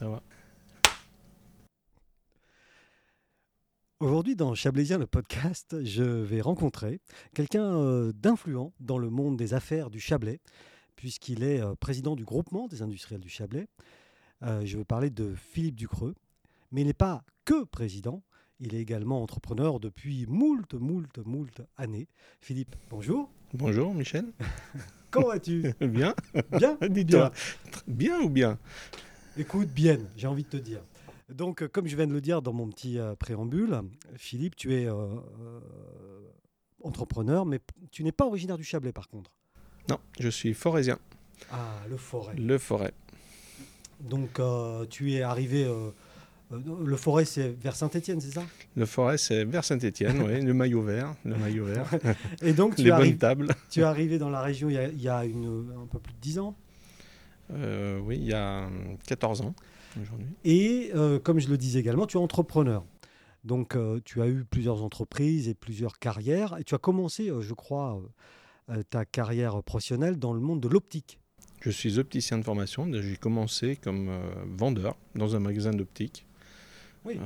Ça va. Aujourd'hui, dans Chablaisien, le podcast, je vais rencontrer quelqu'un euh, d'influent dans le monde des affaires du Chablais, puisqu'il est euh, président du groupement des industriels du Chablais. Euh, je veux parler de Philippe Ducreux, mais il n'est pas que président, il est également entrepreneur depuis moult, moult, moult années. Philippe, bonjour. Bonjour Michel. Comment vas-tu? Bien. Bien? Dis-toi. Bien ou bien? Écoute, bien, j'ai envie de te dire. Donc, euh, comme je viens de le dire dans mon petit euh, préambule, Philippe, tu es euh, entrepreneur, mais tu n'es pas originaire du Chablais par contre. Non, je suis forésien. Ah, le forêt. Le forêt. Donc, euh, tu es arrivé. le forêt, c'est vers Saint-Étienne, c'est ça? Le forêt, c'est vers Saint-Étienne, oui. Le maillot vert. Le maillot vert. Et donc, tu, Les bonnes tables. tu es arrivé dans la région il y a, il y a une, un peu plus de 10 ans? Euh, oui, il y a hum, 14 ans aujourd'hui. Et euh, comme je le disais également, tu es entrepreneur. Donc, euh, tu as eu plusieurs entreprises et plusieurs carrières. Et tu as commencé, euh, je crois, euh, ta carrière professionnelle dans le monde de l'optique. Je suis opticien de formation. J'ai commencé comme vendeur dans un magasin d'optique. Oui.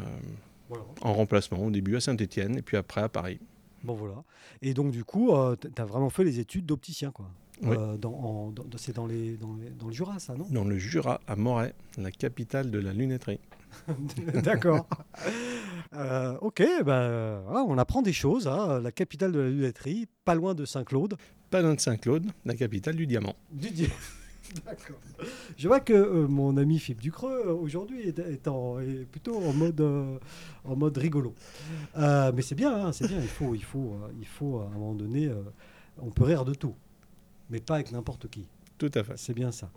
Voilà. en remplacement au début à Saint-Étienne et puis après à Paris. Bon, voilà. Et donc, du coup, tu as vraiment fait les études d'opticien, quoi. Oui. Euh, dans, en- dans- c'est dans, les, dans, les- dans le Jura, ça, non? Dans le Jura, à Moret, la capitale de la lunetterie. D'accord. Euh, ok, voilà, on apprend des choses. hein. La capitale de la lunetterie, pas loin de Saint-Claude. Pas loin de Saint-Claude, la capitale du diamant. Du di- D'accord. Je vois que euh, mon ami Philippe Ducreux, aujourd'hui, est, est en- est plutôt en mode, euh, en mode rigolo. Euh, mais c'est bien, hein, c'est bien. Il faut, il, faut, il faut, à un moment donné, on peut rire de tout. Mais pas avec n'importe qui. Tout à fait. C'est bien ça.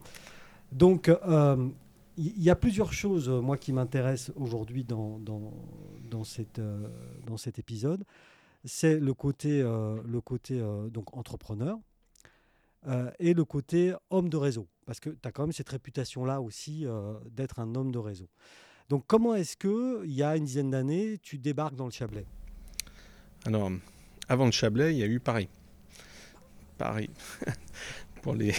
Donc, euh, il il y, a plusieurs choses, euh, moi, qui m'intéressent aujourd'hui dans, dans, dans, cette, euh, dans cet épisode. C'est le côté, euh, le côté euh, donc, entrepreneur euh, et le côté homme de réseau. Parce que tu as quand même cette réputation-là aussi euh, d'être un homme de réseau. Donc, comment est-ce que, il y a une dizaine d'années, tu débarques dans le Chablais? Alors, avant le Chablais, il y a eu Paris. Paris. Pour les...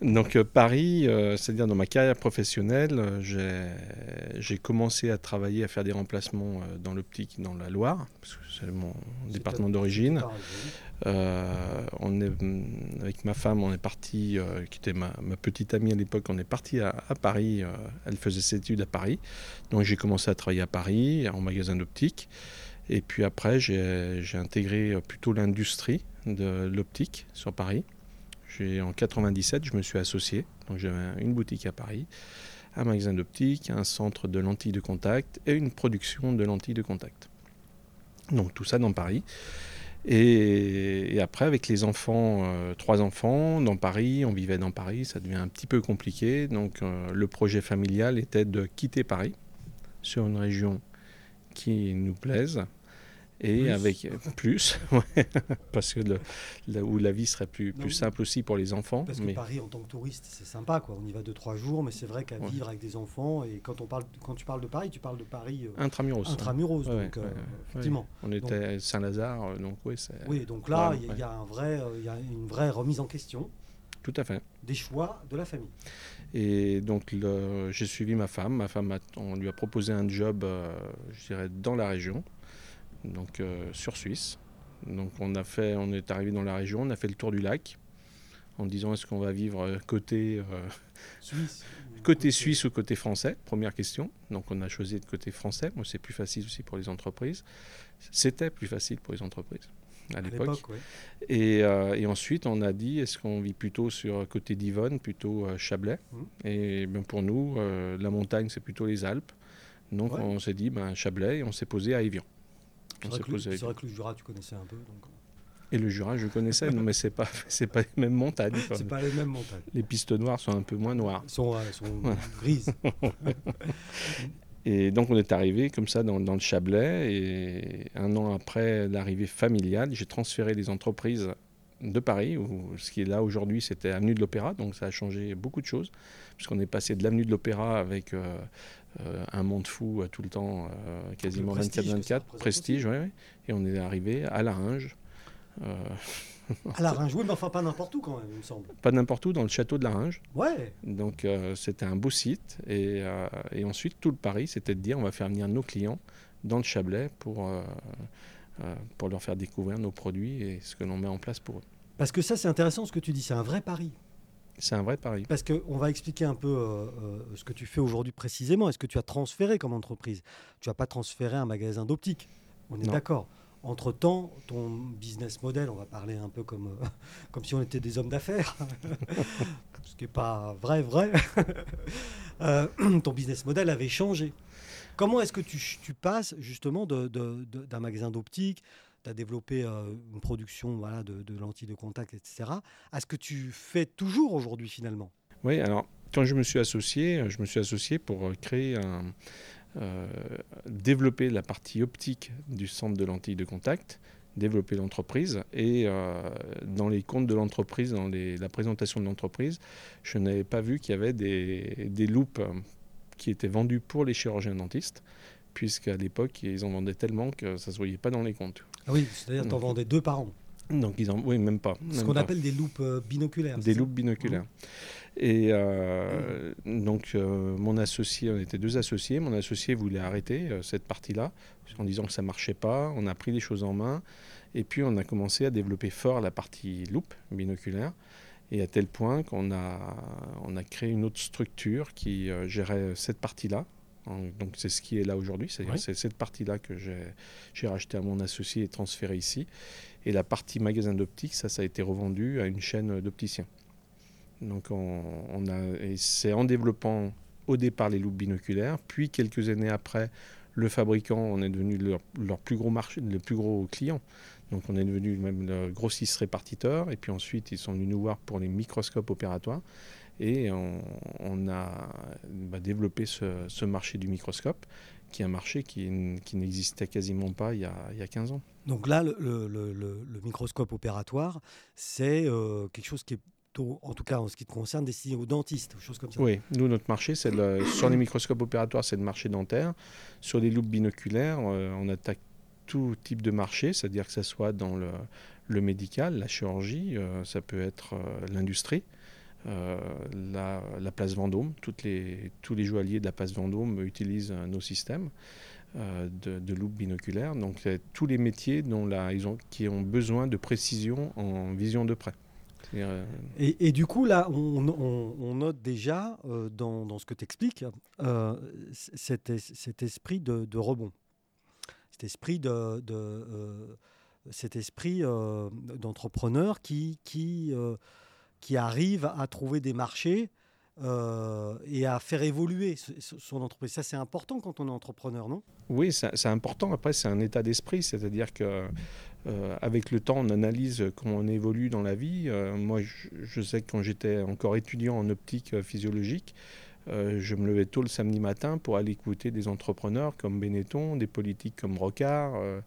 Donc euh, Paris, euh, c'est-à-dire dans ma carrière professionnelle, euh, j'ai- commencé à travailler, à faire des remplacements dans l'optique dans la Loire, parce que c'est mon département d'origine. Euh, on est, hum, avec ma femme, on est parti, euh, qui était ma, ma petite amie à l'époque, on est parti à, à Paris. elle faisait ses études à Paris. Donc j'ai commencé à travailler à Paris, en magasin d'optique. Et puis après, j'ai intégré plutôt l'industrie de l'optique sur Paris. En 97, je me suis associé. Donc j'avais une boutique à Paris, un magasin d'optique, un centre de lentilles de contact et une production de lentilles de contact. Donc tout ça dans Paris. Et, et après, avec les enfants, euh, trois enfants, dans Paris, on vivait dans Paris, ça devient un petit peu compliqué. Donc euh, le projet familial était de quitter Paris sur une région qui nous plaise. Et Plus. avec plus, ouais, parce que le- là où la vie serait plus, Non, plus simple aussi pour les enfants. Parce que mais Paris, en tant que touriste, c'est sympa, quoi. On y va deux, trois jours, mais c'est vrai qu'à Ouais. vivre avec des enfants, et quand, on parle, quand tu parles de Paris, tu parles de Paris euh, intramuros. hein. intramuros, Ouais, donc euh, effectivement. On était à Saint-Lazare, euh, donc oui, c'est Oui, donc là, Ouais, il y, a- ouais. il y a un vrai, euh, il y a une vraie remise en question tout à fait. des choix de la famille. Et donc j'ai suivi ma femme. Ma femme, a- on lui a proposé un job, euh, je dirais, dans la région, donc euh, sur Suisse. Donc on a fait, on est arrivé dans la région, on a fait le tour du lac, en disant est-ce qu'on va vivre euh, côté euh, Suisse. ou côté suisse ou côté français? Première question. Donc on a choisi de côté français. Moi c'est plus facile aussi pour les entreprises. C'était plus facile pour les entreprises à l'époque. l'époque, ouais. Et, euh, et ensuite, on a dit, est-ce qu'on vit plutôt sur côté d'Yvonne, plutôt euh, Chablais Mhm. Et ben, pour nous, euh, la montagne, c'est plutôt les Alpes. Donc Ouais. on s'est dit, ben, Chablais, et on s'est posé à Évian. C'est vrai, que le- vrai que Jura, tu connaissais un peu. donc, Et le Jura, je connaissais, non, mais c'est pas, c'est pas les mêmes montagnes. quoi. C'est pas les mêmes montagnes. Les pistes noires sont un peu moins noires. Elles sont, sont Ouais. grises. Et donc on est arrivé comme ça dans, dans le Chablais. Et un an après l'arrivée familiale, j'ai transféré les entreprises de Paris, où ce qui est là aujourd'hui, c'était Avenue de l'Opéra. Donc ça a changé beaucoup de choses, puisqu'on est passé de l'Avenue de l'Opéra avec euh, euh, un monde fou tout le temps, euh, quasiment prestige que ça 24-24, représente prestige, ouais, ouais. et on est arrivé à Laringe. À la Ringe, oui, mais enfin pas n'importe où quand même, il me semble. Pas n'importe où, dans le château de la Ringe. Ouais. Donc euh, c'était un beau site. Et, euh, et ensuite, tout le pari, c'était de dire on va faire venir nos clients dans le Chablais pour, euh, pour leur faire découvrir nos produits et ce que l'on met en place pour eux. Parce que ça, c'est intéressant ce que tu dis, c'est un vrai pari. C'est un vrai pari. Parce qu'on va expliquer un peu euh, euh, ce que tu fais aujourd'hui précisément. Est-ce que tu as transféré comme entreprise? Tu n'as pas transféré un magasin d'optique. On est d'accord. Entre-temps, ton business model, on va parler un peu comme, euh, comme si on était des hommes d'affaires, ce qui n'est pas vrai, vrai. Euh, ton business model avait changé. Comment est-ce que tu, passes justement d'un magasin d'optique, tu as développé euh, une production voilà, de, de lentilles de contact, etc., à ce que tu fais toujours aujourd'hui finalement? Oui, alors quand je me suis associé, je me suis associé pour créer un. Euh, développer la partie optique du centre de lentilles de contact, développer l'entreprise. Et euh, dans les comptes de l'entreprise, dans les- la présentation de l'entreprise, je n'avais pas vu qu'il y avait des, des loupes euh, qui étaient vendues pour les chirurgiens dentistes, puisqu'à l'époque, ils en vendaient tellement que ça ne se voyait pas dans les comptes. Ah oui, c'est-à-dire que tu en vendais deux par an. Donc, ils en. Oui, même pas. Ce qu'on appelle des loupes euh, binoculaires. Des loupes binoculaires. Et euh, donc, euh, mon associé, on était deux associés. Mon associé voulait arrêter euh, cette partie-là en disant que ça marchait pas. On a pris les choses en main. Et puis, on a commencé à développer fort la partie loupe binoculaire. Et à tel point qu'on a, on a créé une autre structure qui gérait cette partie-là. Donc, c'est ce qui est là aujourd'hui. C'est-à-dire Oui. c'est cette partie-là que j'ai racheté à mon associé et transféré ici. Et la partie magasin d'optique, ça, ça a été revendu à une chaîne d'opticiens. Donc on, a, c'est en développant au départ les loupes binoculaires, puis quelques années après, le fabricant, on est devenu leur, plus gros marché, le plus gros client. Donc on est devenu même le grossiste répartiteur, et puis ensuite ils sont venus nous voir pour les microscopes opératoires, et on, a bah, développé ce marché du microscope, qui est un marché qui, qui n'existait quasiment pas il y, a, il y a 15 ans. Donc là, le, le- le- le- le microscope opératoire, c'est euh, quelque chose qui est, plutôt, en tout cas en ce qui te concerne, destiné aux dentistes, aux choses comme ça. Oui, nous, notre marché, c'est le- sur les microscopes opératoires, c'est le marché dentaire. Sur les loupes binoculaires, euh, on attaque tout type de marché, c'est-à-dire que ce soit dans le, le médical, la chirurgie, euh, ça peut être l'industrie, la, la place Vendôme. Les, tous les joailliers de la place Vendôme utilisent euh, nos systèmes euh, de, de loupes binoculaires. Donc, tous les métiers dont la, ils ont, qui ont besoin de précision en vision de près. Euh, Et, et du coup, là, on, note déjà euh, dans, dans ce que tu expliques cet, cet esprit de, rebond, cet esprit de, de, euh, cet esprit euh, d'entrepreneur qui, qui, euh, qui arrive à trouver des marchés euh, et à faire évoluer son entreprise. Ça, c'est important quand on est entrepreneur, non? Oui, c'est important. Après, c'est un état d'esprit, c'est-à-dire que euh, avec le temps, on analyse comment on évolue dans la vie. Euh, moi, je, sais que quand j'étais encore étudiant en optique physiologique, euh, je me levais tôt le samedi matin pour aller écouter des entrepreneurs comme Benetton, des politiques comme Rocard, euh,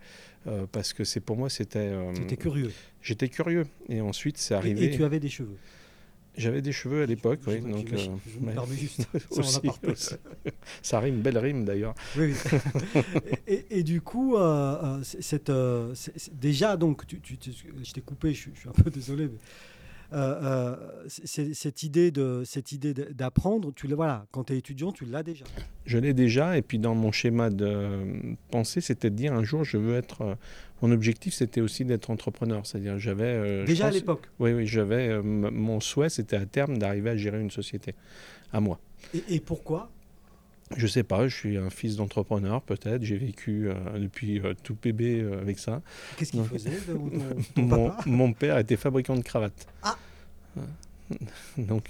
euh, parce que c'est pour moi c'était. euh, Tu étais curieux. J'étais curieux. Et ensuite, c'est arrivé. et tu avais des cheveux. J'avais des cheveux à l'époque, oui. Donc, je me permets juste. Ça, Aussi, apporte. aussi. Ça rime, belle rime d'ailleurs. Oui, oui. et, du coup, cette, déjà, donc, tu, tu- tu- je t'ai coupé, je, suis- je suis un peu désolé, mais euh, euh, cette idée de cette idée d'apprendre, tu voilà, quand tu es étudiant, tu l'as déjà. Je l'ai déjà, et puis dans mon schéma de pensée, c'était de dire un jour, je veux être. euh, mon objectif, c'était aussi d'être entrepreneur. C'est-à-dire, j'avais. déjà à l'époque. Oui, oui, j'avais. mon souhait, c'était à terme d'arriver à gérer une société. À moi. Et, et pourquoi? Je sais pas, je suis un fils d'entrepreneur, peut-être. J'ai vécu euh, depuis euh, tout bébé euh, avec ça. Qu'est-ce qu'il faisait de- ton, ton Mon, papa? mon père était fabricant de cravates. Ah. Donc,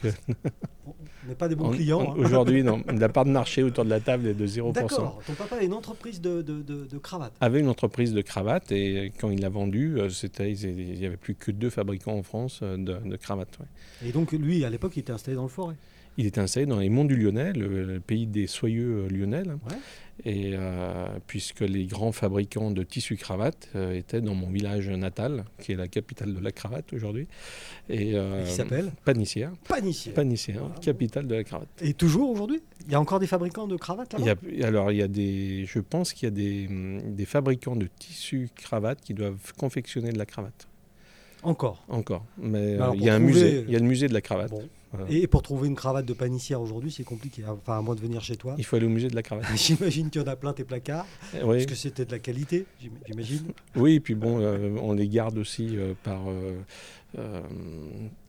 On n'est pas des bons on- clients. hein. aujourd'hui, non, la part de marché autour de la table est de 0%. D'accord. Ton papa a une entreprise de, de, de, de cravates. avait une entreprise de cravates et quand il l'a vendue, c'était, il n'y avait plus que deux fabricants en France de, de cravates. ouais. Et donc, lui, à l'époque, il était installé dans le forêt. Il était installé dans les monts du Lyonnais, le, le pays des soyeux euh, lyonnais. Ouais. et euh, puisque les grands fabricants de tissus cravates euh, étaient dans mon village natal, qui est la capitale de la cravate aujourd'hui, et euh, Qui s'appelle Panissière. Panissière, Voilà. capitale de la cravate. Et toujours aujourd'hui? Il y a encore des fabricants de cravates Il là-bas y a, alors, il y a des, je pense qu'il y a des, hum, des fabricants de tissus cravates qui doivent confectionner de la cravate. Encore? Encore. Mais il y a un musée. Il y a le musée de la cravate. Bon. Voilà. Et pour trouver une cravate de panissière aujourd'hui, c'est compliqué. Enfin, à moins de venir chez toi. Il faut aller au musée de la cravate. J'imagine qu'il y en a plein tes placards. oui. Parce que c'était de la qualité, j'im- j'imagine. oui, et puis bon, euh, on les garde aussi euh, par. euh,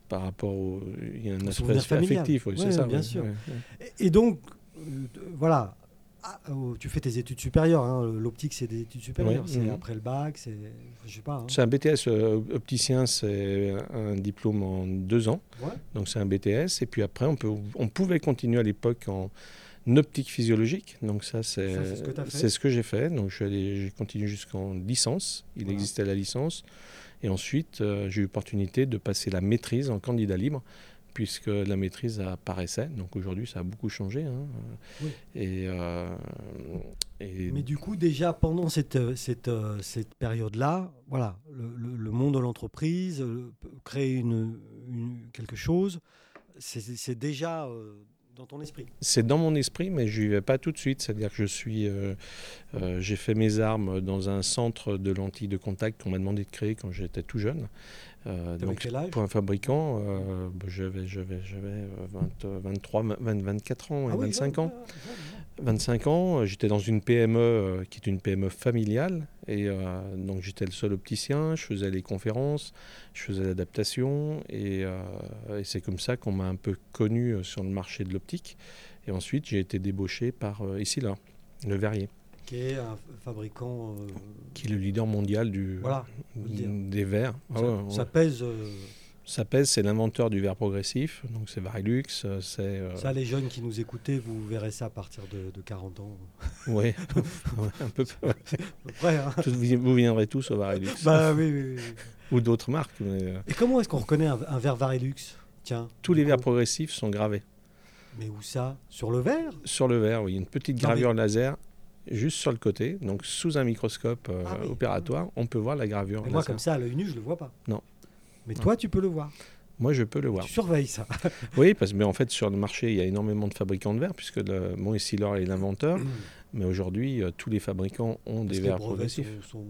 par rapport au. Il y a un aspect affectif, oui, Ouais, c'est ça. bien ouais, sûr. ouais. Et, donc, voilà. Ah, oh, tu fais tes études supérieures. hein. L'optique, c'est des études supérieures. C'est après le bac, c'est. Je sais pas. hein. C'est un BTS euh, opticien, c'est un diplôme en deux ans. Ouais. Donc c'est un BTS. Et puis après, on, peut, on pouvait continuer à l'époque en optique physiologique. Donc ça, c'est ce ce que j'ai fait. Donc j'ai continué jusqu'en licence. Il Voilà. existait la licence. Et ensuite, euh, j'ai eu l'opportunité de passer la maîtrise en candidat libre, puisque la maîtrise apparaissait. Donc aujourd'hui, ça a beaucoup changé. hein. Oui. Et, euh, et Mais du coup, déjà pendant cette, cette, cette période-là, voilà, le, le- le monde de l'entreprise, euh, créer une, une- quelque chose, c'est- c'est déjà euh, dans ton esprit. C'est dans mon esprit, mais je n'y vais pas tout de suite. C'est-à-dire que je suis, euh, euh, j'ai fait mes armes dans un centre de lentilles de contact qu'on m'a demandé de créer quand j'étais tout jeune. Euh, quel âge pour un fabricant, euh, bah, j'avais, j'avais, j'avais euh, 20, euh, 23, 20, 24 ans et Ah oui, 25 ouais, ans. ouais, ouais, ouais. 25 ans, j'étais dans une PME euh, qui est une PME familiale. Et donc j'étais le seul opticien, je faisais les conférences, je faisais l'adaptation. Et, et c'est comme ça qu'on m'a un peu connu sur le marché de l'optique. Et ensuite, j'ai été débauché par ici là, le Verrier, Qui est un fabricant. euh, qui est le leader mondial du, Voilà, des verres. Ah ça, ouais, ça ouais. pèse. euh, Ça pèse, c'est l'inventeur du verre progressif, donc c'est Varilux, euh, c'est... euh, Ça, les jeunes qui nous écoutaient, vous verrez ça à partir de, de 40 ans. ouais, un peu. près, hein. Tous- Vous viendrez tous au Varilux. bah oui, oui, oui. Ou d'autres marques. mais, Et comment est-ce qu'on reconnaît un, un verre Varilux? Tiens. tous les verres progressifs sont gravés. Mais où ça? Sur le verre? Sur le verre, oui, une petite Non, mais- gravure laser juste sur le côté. Donc sous un microscope euh, Ah oui. opératoire, on peut voir la gravure. Mais moi, comme ça, à l'œil nu, je le vois pas. Non. Mais Non. toi, tu peux le voir. Moi, je peux le voir. Tu surveilles ça. Oui, parce que mais en fait, sur le marché, il y a énormément de fabricants de verres, puisque le, Mont Essilor est l'inventeur. Mais aujourd'hui, euh, tous les fabricants ont Parce des verres sont, progressifs. sont,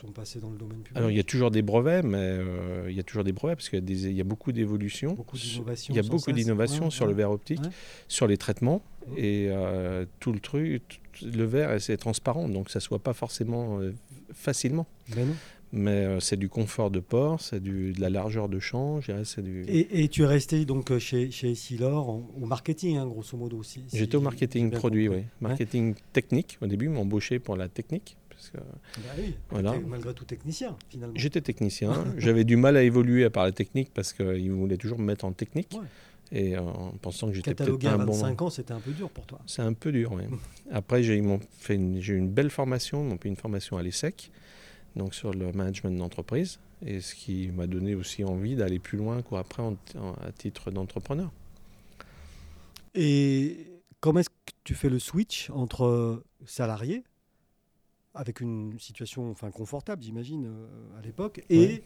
sont passés dans le domaine public. Alors, il y a toujours des brevets, mais euh, il y a toujours des brevets, parce qu'il y a, des- il y a beaucoup d'évolutions. Il y a beaucoup d'innovations Ouais, sur ouais. le verre optique, Ouais. sur les traitements, et euh, tout le truc, le verre, c'est transparent, donc ça ne soit pas forcément euh, facilement. Ben non. Mais euh, c'est du confort de port, c'est de la largeur de champ, je dirais, c'est du... Et, et tu es resté donc chez, chez Essilor au marketing, hein, grosso modo aussi. si J'étais au marketing produit, oui. Marketing technique. Au début, ils m'ont embauché pour la technique. Parce que Bah oui, Voilà. malgré tout technicien, finalement. j'étais technicien. J'avais du mal à évoluer à part la technique parce qu'ils voulaient toujours me mettre en technique. Ouais. Et euh, en pensant que j'étais peut-être à un bon. 25 ans, c'était un peu dur pour toi. C'est un peu dur, oui. Après, j'ai eu une belle formation. Ils m'ont fait une formation à l'ESSEC, donc sur le management d'entreprise. Et ce qui m'a donné aussi envie d'aller plus loin quoi, après en- en- à titre d'entrepreneur. Et comment est-ce que tu fais le switch entre salarié, avec une situation enfin, confortable, j'imagine, euh, à l'époque, et Ouais.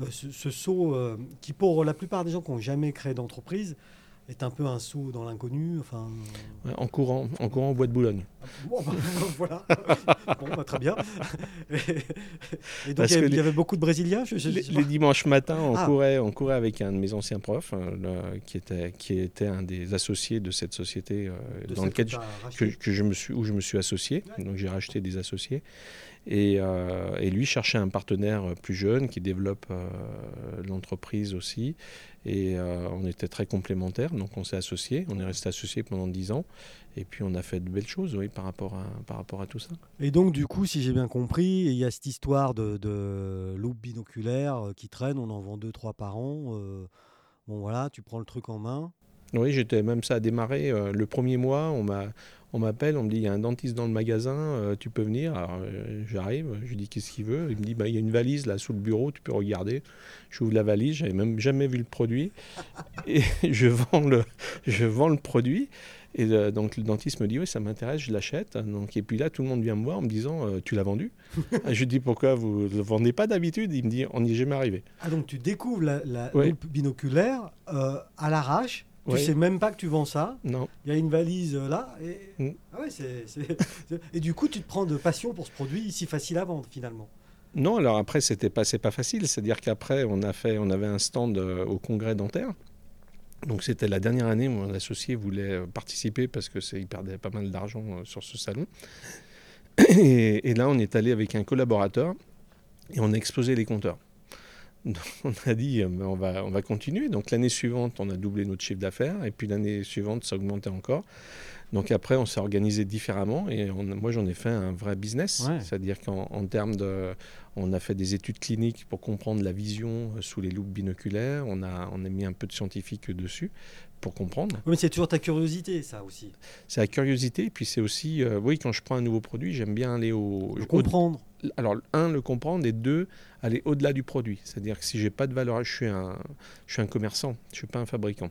euh, ce, ce saut euh, qui, pour la plupart des gens qui n'ont jamais créé d'entreprise, est un peu un saut dans l'inconnu. Enfin, Ouais, en courant, en courant au bois de Boulogne. bon, bah, voilà. bon, bah, très bien. Et, et donc, il y, avait, que il y avait beaucoup de Brésiliens je, je- Les, je les dimanches matins, on, Ah. courait, on courait avec un de mes anciens profs, euh, qui, était, qui était un des associés de cette société euh, De dans lequel que que je me suis, où je me suis associé. Donc j'ai racheté des associés. Et, euh, et lui cherchait un partenaire plus jeune qui développe euh, l'entreprise aussi. Et euh, on était très complémentaires, donc on s'est associés. On est resté associés pendant 10 ans. Et puis on a fait de belles choses oui, par, rapport à, par rapport à tout ça. Et donc, du coup, si j'ai bien compris, il y a cette histoire de, de loupe binoculaire qui traîne, on en vend deux, trois par an. bon, voilà, tu prends le truc en main. Oui, j'étais même ça a démarré le premier mois. On m'a, on m'appelle, on me dit il y a un dentiste dans le magasin, euh, tu peux venir? Alors euh, j'arrive, je lui dis qu'est-ce qu'il veut? Il me dit bah, il y a une valise là sous le bureau, tu peux regarder. J'ouvre la valise, j'avais même jamais vu le produit et je vends le, je vends le produit. Et euh, donc le dentiste me dit oui ça m'intéresse, je l'achète. Donc et puis là tout le monde vient me voir en me disant euh, tu l'as vendu? je lui dis pourquoi vous ne le vendez pas d'habitude? Il me dit on n'y est jamais arrivé. Ah, donc tu découvres la, la loupe binoculaire euh, à l'arrache. Tu Ouais. sais même pas que tu vends ça. Non. Il y a une valise euh, là. Et... Mm. Ah ouais, c'est, et du coup, tu te prends de passion pour ce produit si facile à vendre finalement. Non, alors après, c'était pas, c'est pas facile. C'est-à-dire qu'après, on, a fait, on avait un stand euh, au congrès dentaire. Donc c'était la dernière année où mon associé voulait euh, participer parce que c'est, il perdait pas mal d'argent euh, sur ce salon. Et, et là, on est allé avec un collaborateur et on a explosé les compteurs. On a dit, euh, on, va, on va continuer. Donc l'année suivante, on a doublé notre chiffre d'affaires. Et puis l'année suivante, ça augmentait encore. Donc après, on s'est organisé différemment. Et on- moi, j'en ai fait un vrai business. Ouais. C'est-à-dire qu'en en termes de... On a fait des études cliniques pour comprendre la vision euh, sous les loupes binoculaires. On a, on a mis un peu de scientifique dessus pour comprendre. Oui, mais c'est toujours ta curiosité, ça aussi. C'est la curiosité. Et puis c'est aussi... euh, oui, quand je prends un nouveau produit, j'aime bien aller au... Au- comprendre. alors, un, le comprendre, et deux, aller au-delà du produit. C'est-à-dire que si j'ai pas de valeur, je suis un, je suis un commerçant, je suis pas un fabricant.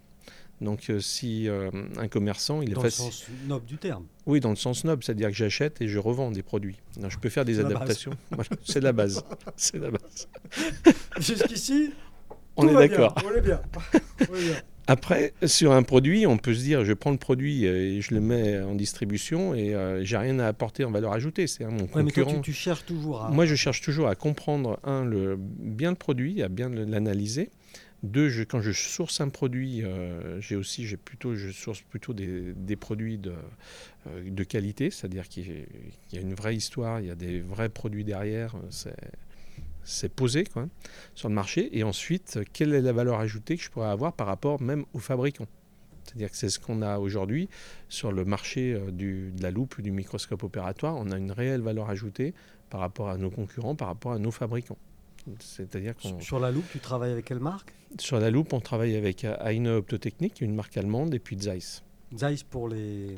Donc, euh, si euh, un commerçant, il est Dans le facile. sens noble du terme. Oui, dans le sens noble, c'est-à-dire que j'achète et je revends des produits. Je peux faire des adaptations. Voilà, c'est la base. C'est la base. Jusqu'ici, On tout est d'accord. On est bien. Après, sur un produit, on peut se dire, je prends le produit et je le mets en distribution et euh, j'ai rien à apporter en valeur ajoutée. C'est mon Ouais, mais toi, concurrent. tu, tu cherches toujours à. Moi, je cherche toujours à comprendre, un, le, bien le produit, à bien l'analyser. Deux, je- quand je source un produit, euh, j'ai aussi, j'ai plutôt, je source plutôt des, des produits de, euh, de qualité, c'est-à-dire qu'il y a- une vraie histoire, il y a des vrais produits derrière, euh, c'est, c'est posé quoi, sur le marché. Et ensuite, quelle est la valeur ajoutée que je pourrais avoir par rapport même aux fabricants? C'est-à-dire que c'est ce qu'on a aujourd'hui sur le marché euh, du- de la loupe ou du microscope opératoire. On a une réelle valeur ajoutée par rapport à nos concurrents, par rapport à nos fabricants. C'est-à-dire Sur- la loupe, tu travailles avec quelle marque? Sur la loupe, on travaille avec euh, Heine Optotechnik, une marque allemande, et puis Zeiss. Zeiss pour les,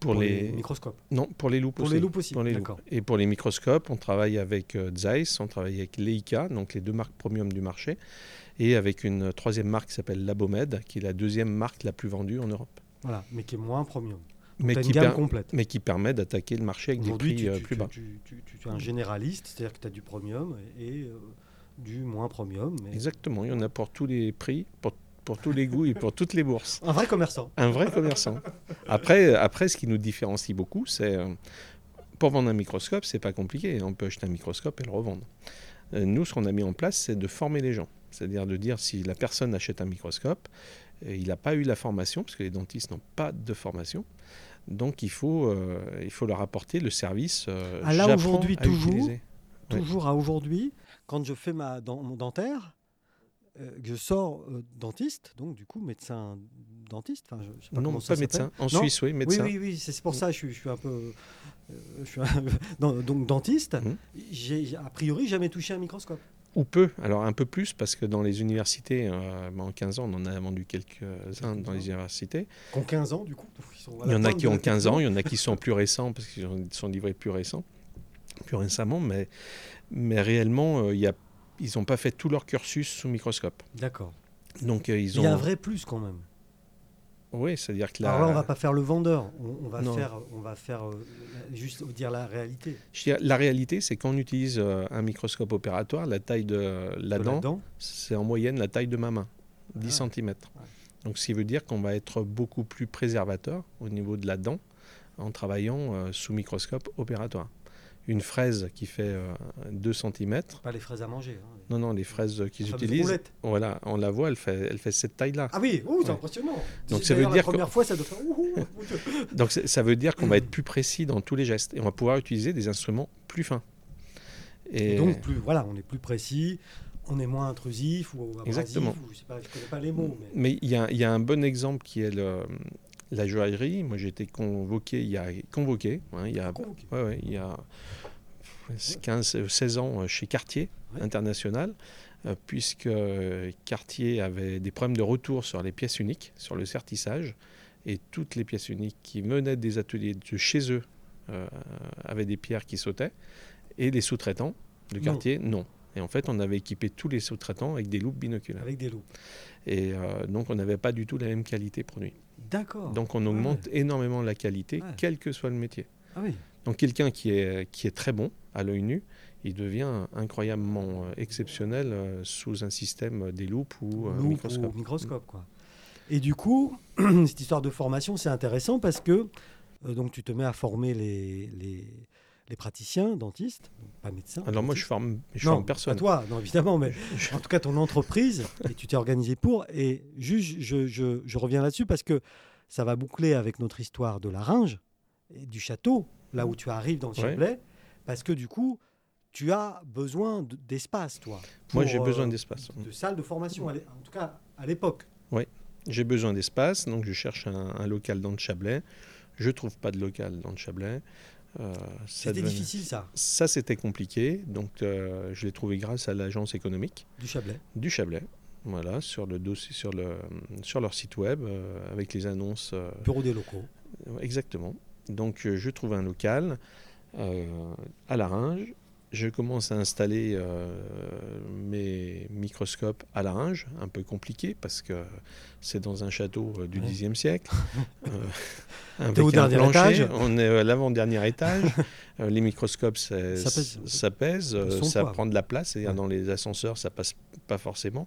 Pour, les, microscopes. non, pour les loupes Pour aussi. les loupes aussi. Pour les D'accord. loupes. Et pour les microscopes, on travaille avec euh, Zeiss, on travaille avec Leica, donc les deux marques premium du marché, et avec une troisième marque qui s'appelle Labomed, qui est la deuxième marque la plus vendue en Europe. Voilà, mais qui est moins premium. Mais qui, gamme complète. mais qui permet d'attaquer le marché avec des prix tu, euh, tu- plus bas. tu- tu- tu- tu es un généraliste, c'est-à-dire que tu as du premium et euh, du moins premium. Mais... Exactement, il y en a pour tous les prix, pour, pour tous les goûts et pour toutes les bourses. Un vrai commerçant. Un vrai commerçant. Après, après, ce qui nous différencie beaucoup, c'est euh, pour vendre un microscope, c'est pas compliqué. On peut acheter un microscope et le revendre. Euh, Nous, ce qu'on a mis en place, c'est de former les gens. C'est-à-dire de dire si la personne achète un microscope, et il n'a pas eu la formation, parce que les dentistes n'ont pas de formation. Donc il faut, euh, il faut leur apporter le service. euh, Ah, là, j'apprends aujourd'hui, à toujours. Toujours à aujourd'hui, quand je fais ma, mon dentaire, euh, que je sors euh, dentiste, donc du coup médecin dentiste. Enfin, je, je sais pas Non, pas médecin. En Non Suisse, oui, médecin. Oui, oui, oui, c'est pour ça que je, suis- je suis un peu. euh, je suis un- non, donc dentiste, Mhm. j'ai a priori jamais touché un microscope. Ou peu, alors un peu plus, parce que dans les universités, euh, en 15 ans, on en a vendu quelques-uns dans les universités. Qui ont 15 ans, du coup. Il y en a qui ont la 15 techno. ans, il y en a qui sont plus récents, parce qu'ils ont- sont livrés plus récents, plus récemment, mais, mais réellement, euh, il y a, ils n'ont pas fait tout leur cursus sous microscope. D'accord. Donc euh, ils Il ont... y a un vrai plus quand même. Oui, c'est-à-dire que là, Alors là, on va pas faire le vendeur. On, on va Non. faire, on va faire euh, juste dire la réalité. je la réalité, c'est quand on utilise euh, un microscope opératoire, la taille de la de dent, la dent. c'est en moyenne la taille de ma main, 10 Ah. cm. Donc ce qui veut dire qu'on va être beaucoup plus préservateur au niveau de la dent en travaillant euh, sous microscope opératoire. Une fraise qui fait euh, 2 cm, Pas les fraises à manger. hein. non, non, les fraises qu'ils utilisent, voilà, on la voit, elle fait, elle fait cette taille-là. Ah oui, ouh, c'est Ouais. impressionnant. Donc ça veut dire la que- première fois, ça doit faire. ouh, ouh, ouh. Donc ça veut dire qu'on va être plus précis dans tous les gestes et on va pouvoir utiliser des instruments plus fins. Et Et donc, plus, voilà, on est plus précis, on est moins intrusif ou abrasif. Exactement. Ou, je sais pas, je connais pas les mots, mais. Il y, y a un bon exemple qui est le- la joaillerie. Moi, j'ai été convoqué, il y a convoqué, hein, il y a, Convoqué. ouais, ouais, il y a 15, euh, 16 ans euh, chez Cartier Ouais. International, euh, puisque euh, Cartier avait des problèmes de retour sur les pièces uniques, sur le sertissage, et toutes les pièces uniques qui venaient des ateliers de chez eux euh, avaient des pierres qui sautaient, et les sous-traitants de. Cartier, non. Et en fait, on avait équipé tous les sous-traitants avec des loupes binoculaires. Avec des loups. Et euh, donc, on n'avait pas du tout la même qualité produit. D'accord. Donc, on augmente énormément la qualité, Ouais. quel que soit le métier. Ah oui. Donc, quelqu'un qui est, qui est très bon à l'œil nu, il devient incroyablement euh, exceptionnel euh, sous un système euh, des loupes ou un microscope. ou microscope, quoi. Et du coup, cette histoire de formation, c'est intéressant parce que euh, donc tu te mets à former les, les, les praticiens, dentistes, pas médecins. Alors moi, je forme, je non, forme personne. Pas toi, non, évidemment, mais en tout cas ton entreprise, et tu t'es organisé pour. Et juste, je, je- je reviens là-dessus parce que ça va boucler avec notre histoire de la Ringe et du château, là où tu arrives dans le Ouais. Chablais, parce que du coup, tu as besoin de- d'espace, toi. Moi, j'ai besoin euh, d'espace. De salles de formation, en tout cas à l'époque. J'ai besoin d'espace, donc je cherche un, un local dans le Chablais. Je trouve pas de local dans le Chablais. Euh, C'était devenait- difficile, ça, Ça, c'était compliqué. Donc, euh, je l'ai trouvé grâce à l'agence économique du Chablais. du Chablais. Voilà, sur le dossier, sur, le, sur leur site web, euh, avec les annonces. Bureau des locaux. exactement. Donc, je trouve un local à Laringe. Je commence à installer euh, mes microscopes à Laringe, un peu compliqué parce que c'est dans un château euh, du Ouais. Xe siècle. Euh, avec au un dernier plancher. étage On est à l'avant-dernier étage. Euh, les microscopes, Ça pèse. ça pèse, ça prend de la place. Et Ouais. dans les ascenseurs, ça passe pas forcément.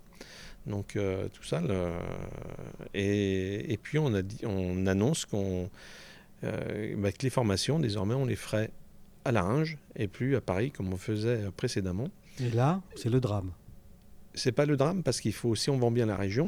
Donc tout ça. le- Et, et puis on, a dit, on annonce qu'on bah, que les formations, désormais, on les ferait à Laringe et plus à Paris comme on faisait précédemment. Et là, c'est le drame. C'est pas le drame parce qu'il faut, si on vend bien la région,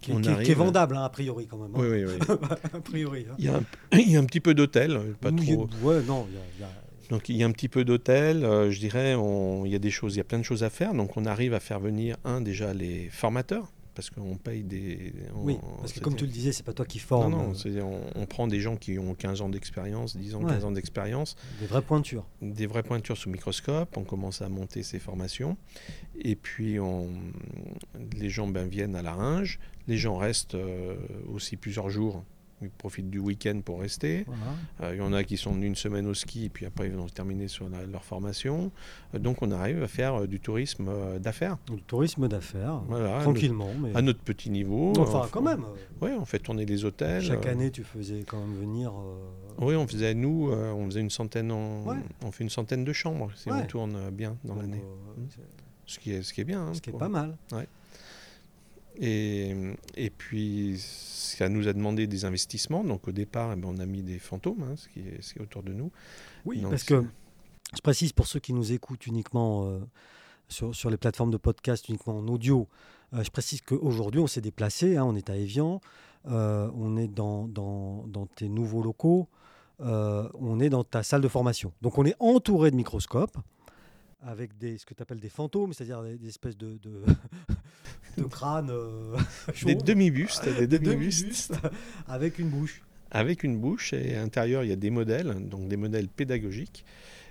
Qui, On qui- qui est vendable, hein, a priori, quand même. hein. oui, oui, oui. a priori. hein. il, y a un, il y a un petit peu d'hôtel, pas Oui, trop. Ouais, non, il y a- il y a- Donc il y a un petit peu d'hôtel, euh, je dirais, on- il y a des choses, il y a plein de choses à faire. Donc on arrive à faire venir un déjà les formateurs parce qu'on paye des. on- Oui, parce que comme tu le disais, c'est pas toi qui non, forme non, euh, c'est- on, on prend des gens qui ont 15 ans d'expérience, 10 ans, Ouais. 15 ans d'expérience, des vraies pointures. des vraies pointures sous microscope, on commence à monter ces formations, et puis on, les gens ben, viennent à la Ringe, les gens restent euh, aussi plusieurs jours, ils profitent du week-end pour rester. Voilà. Euh, Il y en a qui sont venus une semaine au ski et puis après ils vont terminer sur la- leur formation. Euh, donc on arrive à faire euh, du tourisme d'affaires. Le tourisme d'affaires, Voilà, à tranquillement. Mais... À notre petit niveau. enfin, quand même. Ouais, on fait tourner les hôtels. Chaque année, tu faisais quand même venir. Oui, on faisait nous, on faisait une centaine en, Ouais. on fait une centaine de chambres si Ouais. on tourne bien dans l'année. euh, Mm. c'est- Ce qui est, ce qui est bien. hein, ce qui est pas mal. Et, et puis ça nous a demandé des investissements. Donc au départ, eh ben, on a mis des fantômes, hein, ce, qui est, ce qui est autour de nous. Oui, Donc, parce que je précise pour ceux qui nous écoutent uniquement euh, sur, sur les plateformes de podcast, uniquement en audio, euh, je précise qu'aujourd'hui, on s'est déplacé, hein, on est à Evian, euh, on est dans, dans, dans tes nouveaux locaux, on est dans ta salle de formation. Donc on est entouré de microscopes avec des, ce que tu appelles des fantômes, c'est-à-dire des, des espèces de, de, de crânes euh, Des demi-bustes, des demi-bustes. avec une bouche. avec une bouche et à l'intérieur il y a des modèles, donc des modèles pédagogiques.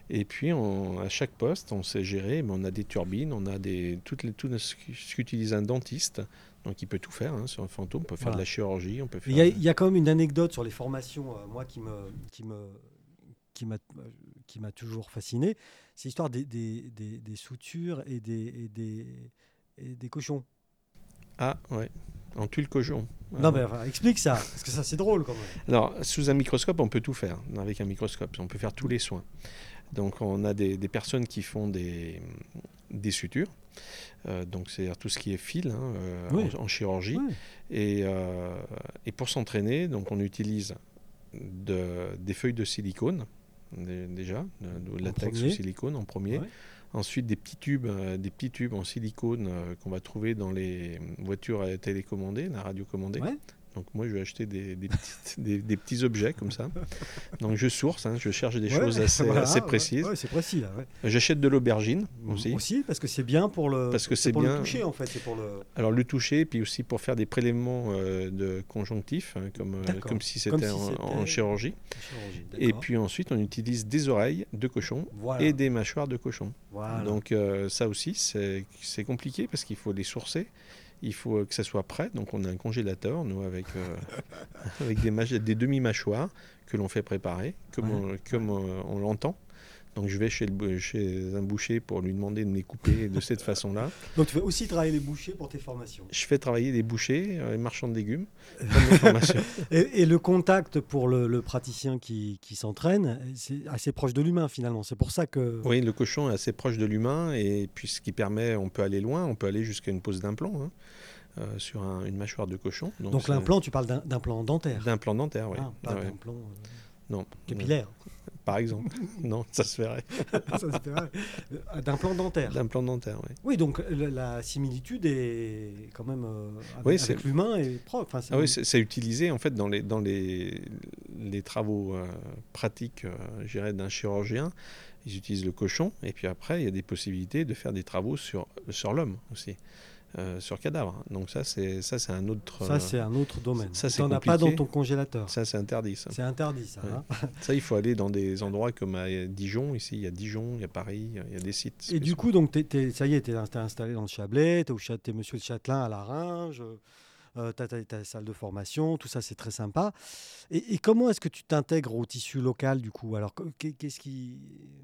Et puis on- à chaque poste, on sait gérer, mais on a des turbines, on a des, toutes les, tout ce qu'utilise un dentiste, donc il peut tout faire hein, sur un fantôme, on peut faire Voilà. de la chirurgie, on peut faire... Il y, a, il y a quand même une anecdote sur les formations, euh, moi, qui me, qui me, qui m'a toujours fasciné. C'est l'histoire des, des, des- des soutures et des, et des, et des cochons. Ah ouais, en tuile cochon. Non, mais enfin, explique ça, parce que ça, c'est drôle quand même. Alors, sous un microscope, on peut tout faire. Avec un microscope, on peut faire tous les soins. Donc, on a des, des personnes qui font des, des sutures. Euh, donc, c'est tout ce qui est fil hein, euh, Oui. en, en chirurgie. Et, euh, et pour s'entraîner, donc, on utilise de- des feuilles de silicone, déjà, de, de latex ou silicone en premier. Ouais. Ensuite, des petits tubes, euh, des petits tubes en silicone euh, qu'on va trouver dans les voitures télécommandées, la radio commandée. Ouais. Donc moi, je vais acheter des, des, petites- des- des petits objets comme ça. Donc je source, hein, je cherche des Ouais, choses assez, voilà, assez ouais, précises. ouais, c'est précis. J'achète de l'aubergine aussi. Aussi, parce que c'est bien pour le, Parce que c'est pour bien- le toucher, en fait. Pour le. Alors le toucher, puis aussi pour faire des prélèvements euh, de conjonctif, hein, comme, euh, comme si c'était si en, chirurgie. chirurgie, Et puis ensuite, on utilise des oreilles de cochon voilà. et des mâchoires de cochon. voilà. Donc euh, ça aussi, c'est compliqué parce qu'il faut les sourcer. Il faut que ça soit prêt. Donc on a un congélateur, nous, avec, euh, avec des, mâch- des demi-mâchoires que l'on fait préparer, comme, Ouais. on, comme euh, on l'entend. Donc je vais chez, le, bou- chez un boucher pour lui demander de me les couper de cette façon-là. Donc tu fais aussi travailler les bouchers pour tes formations. Je fais travailler des bouchers, euh, les marchands de légumes, mes. Et, et le contact pour le, le praticien qui, qui s'entraîne, c'est assez proche de l'humain finalement. C'est pour ça que. Oui, le cochon est assez proche de l'humain et puis ce qui permet, on peut aller loin, on peut aller jusqu'à une pose d'implant hein, euh, sur un- une mâchoire de cochon. Donc l'implant, tu parles d'un- d'implant dentaire. D'implant dentaire, oui. Ah, pas Ouais. d'implant euh, Non. capillaire. Par exemple. non, ça se ferait. Euh, D'un plan dentaire. D'un plan dentaire, oui. Oui, donc la, la similitude est quand même euh, avec, Oui, l'humain et propre. Enfin, Ah oui, c'est utilisé en fait dans les, dans les, les travaux euh, pratiques, euh, je dirais, d'un chirurgien. Ils utilisent le cochon et puis après, il y a des possibilités de faire des travaux sur, sur l'homme aussi, euh, sur cadavre. Donc ça, c'est ça, c'est un autre. ça, euh, c'est un autre domaine. ça, c'est n'en as pas dans ton congélateur. ça, c'est interdit. Ça. C'est interdit, ça. Ouais. hein. ça, il faut aller dans des endroits comme à Dijon. Ici, il y a Dijon, il y a Paris, il y a des sites. Et du coup, donc, t'es- ça y est, tu es installé dans le Chablais, tu es, monsieur de Châtelain à la Ringe, tu as, ta salle de formation, tout ça, c'est très sympa. Et, et comment est-ce que tu t'intègres au tissu local, du coup? Alors, qu'est- qu'est-ce qui.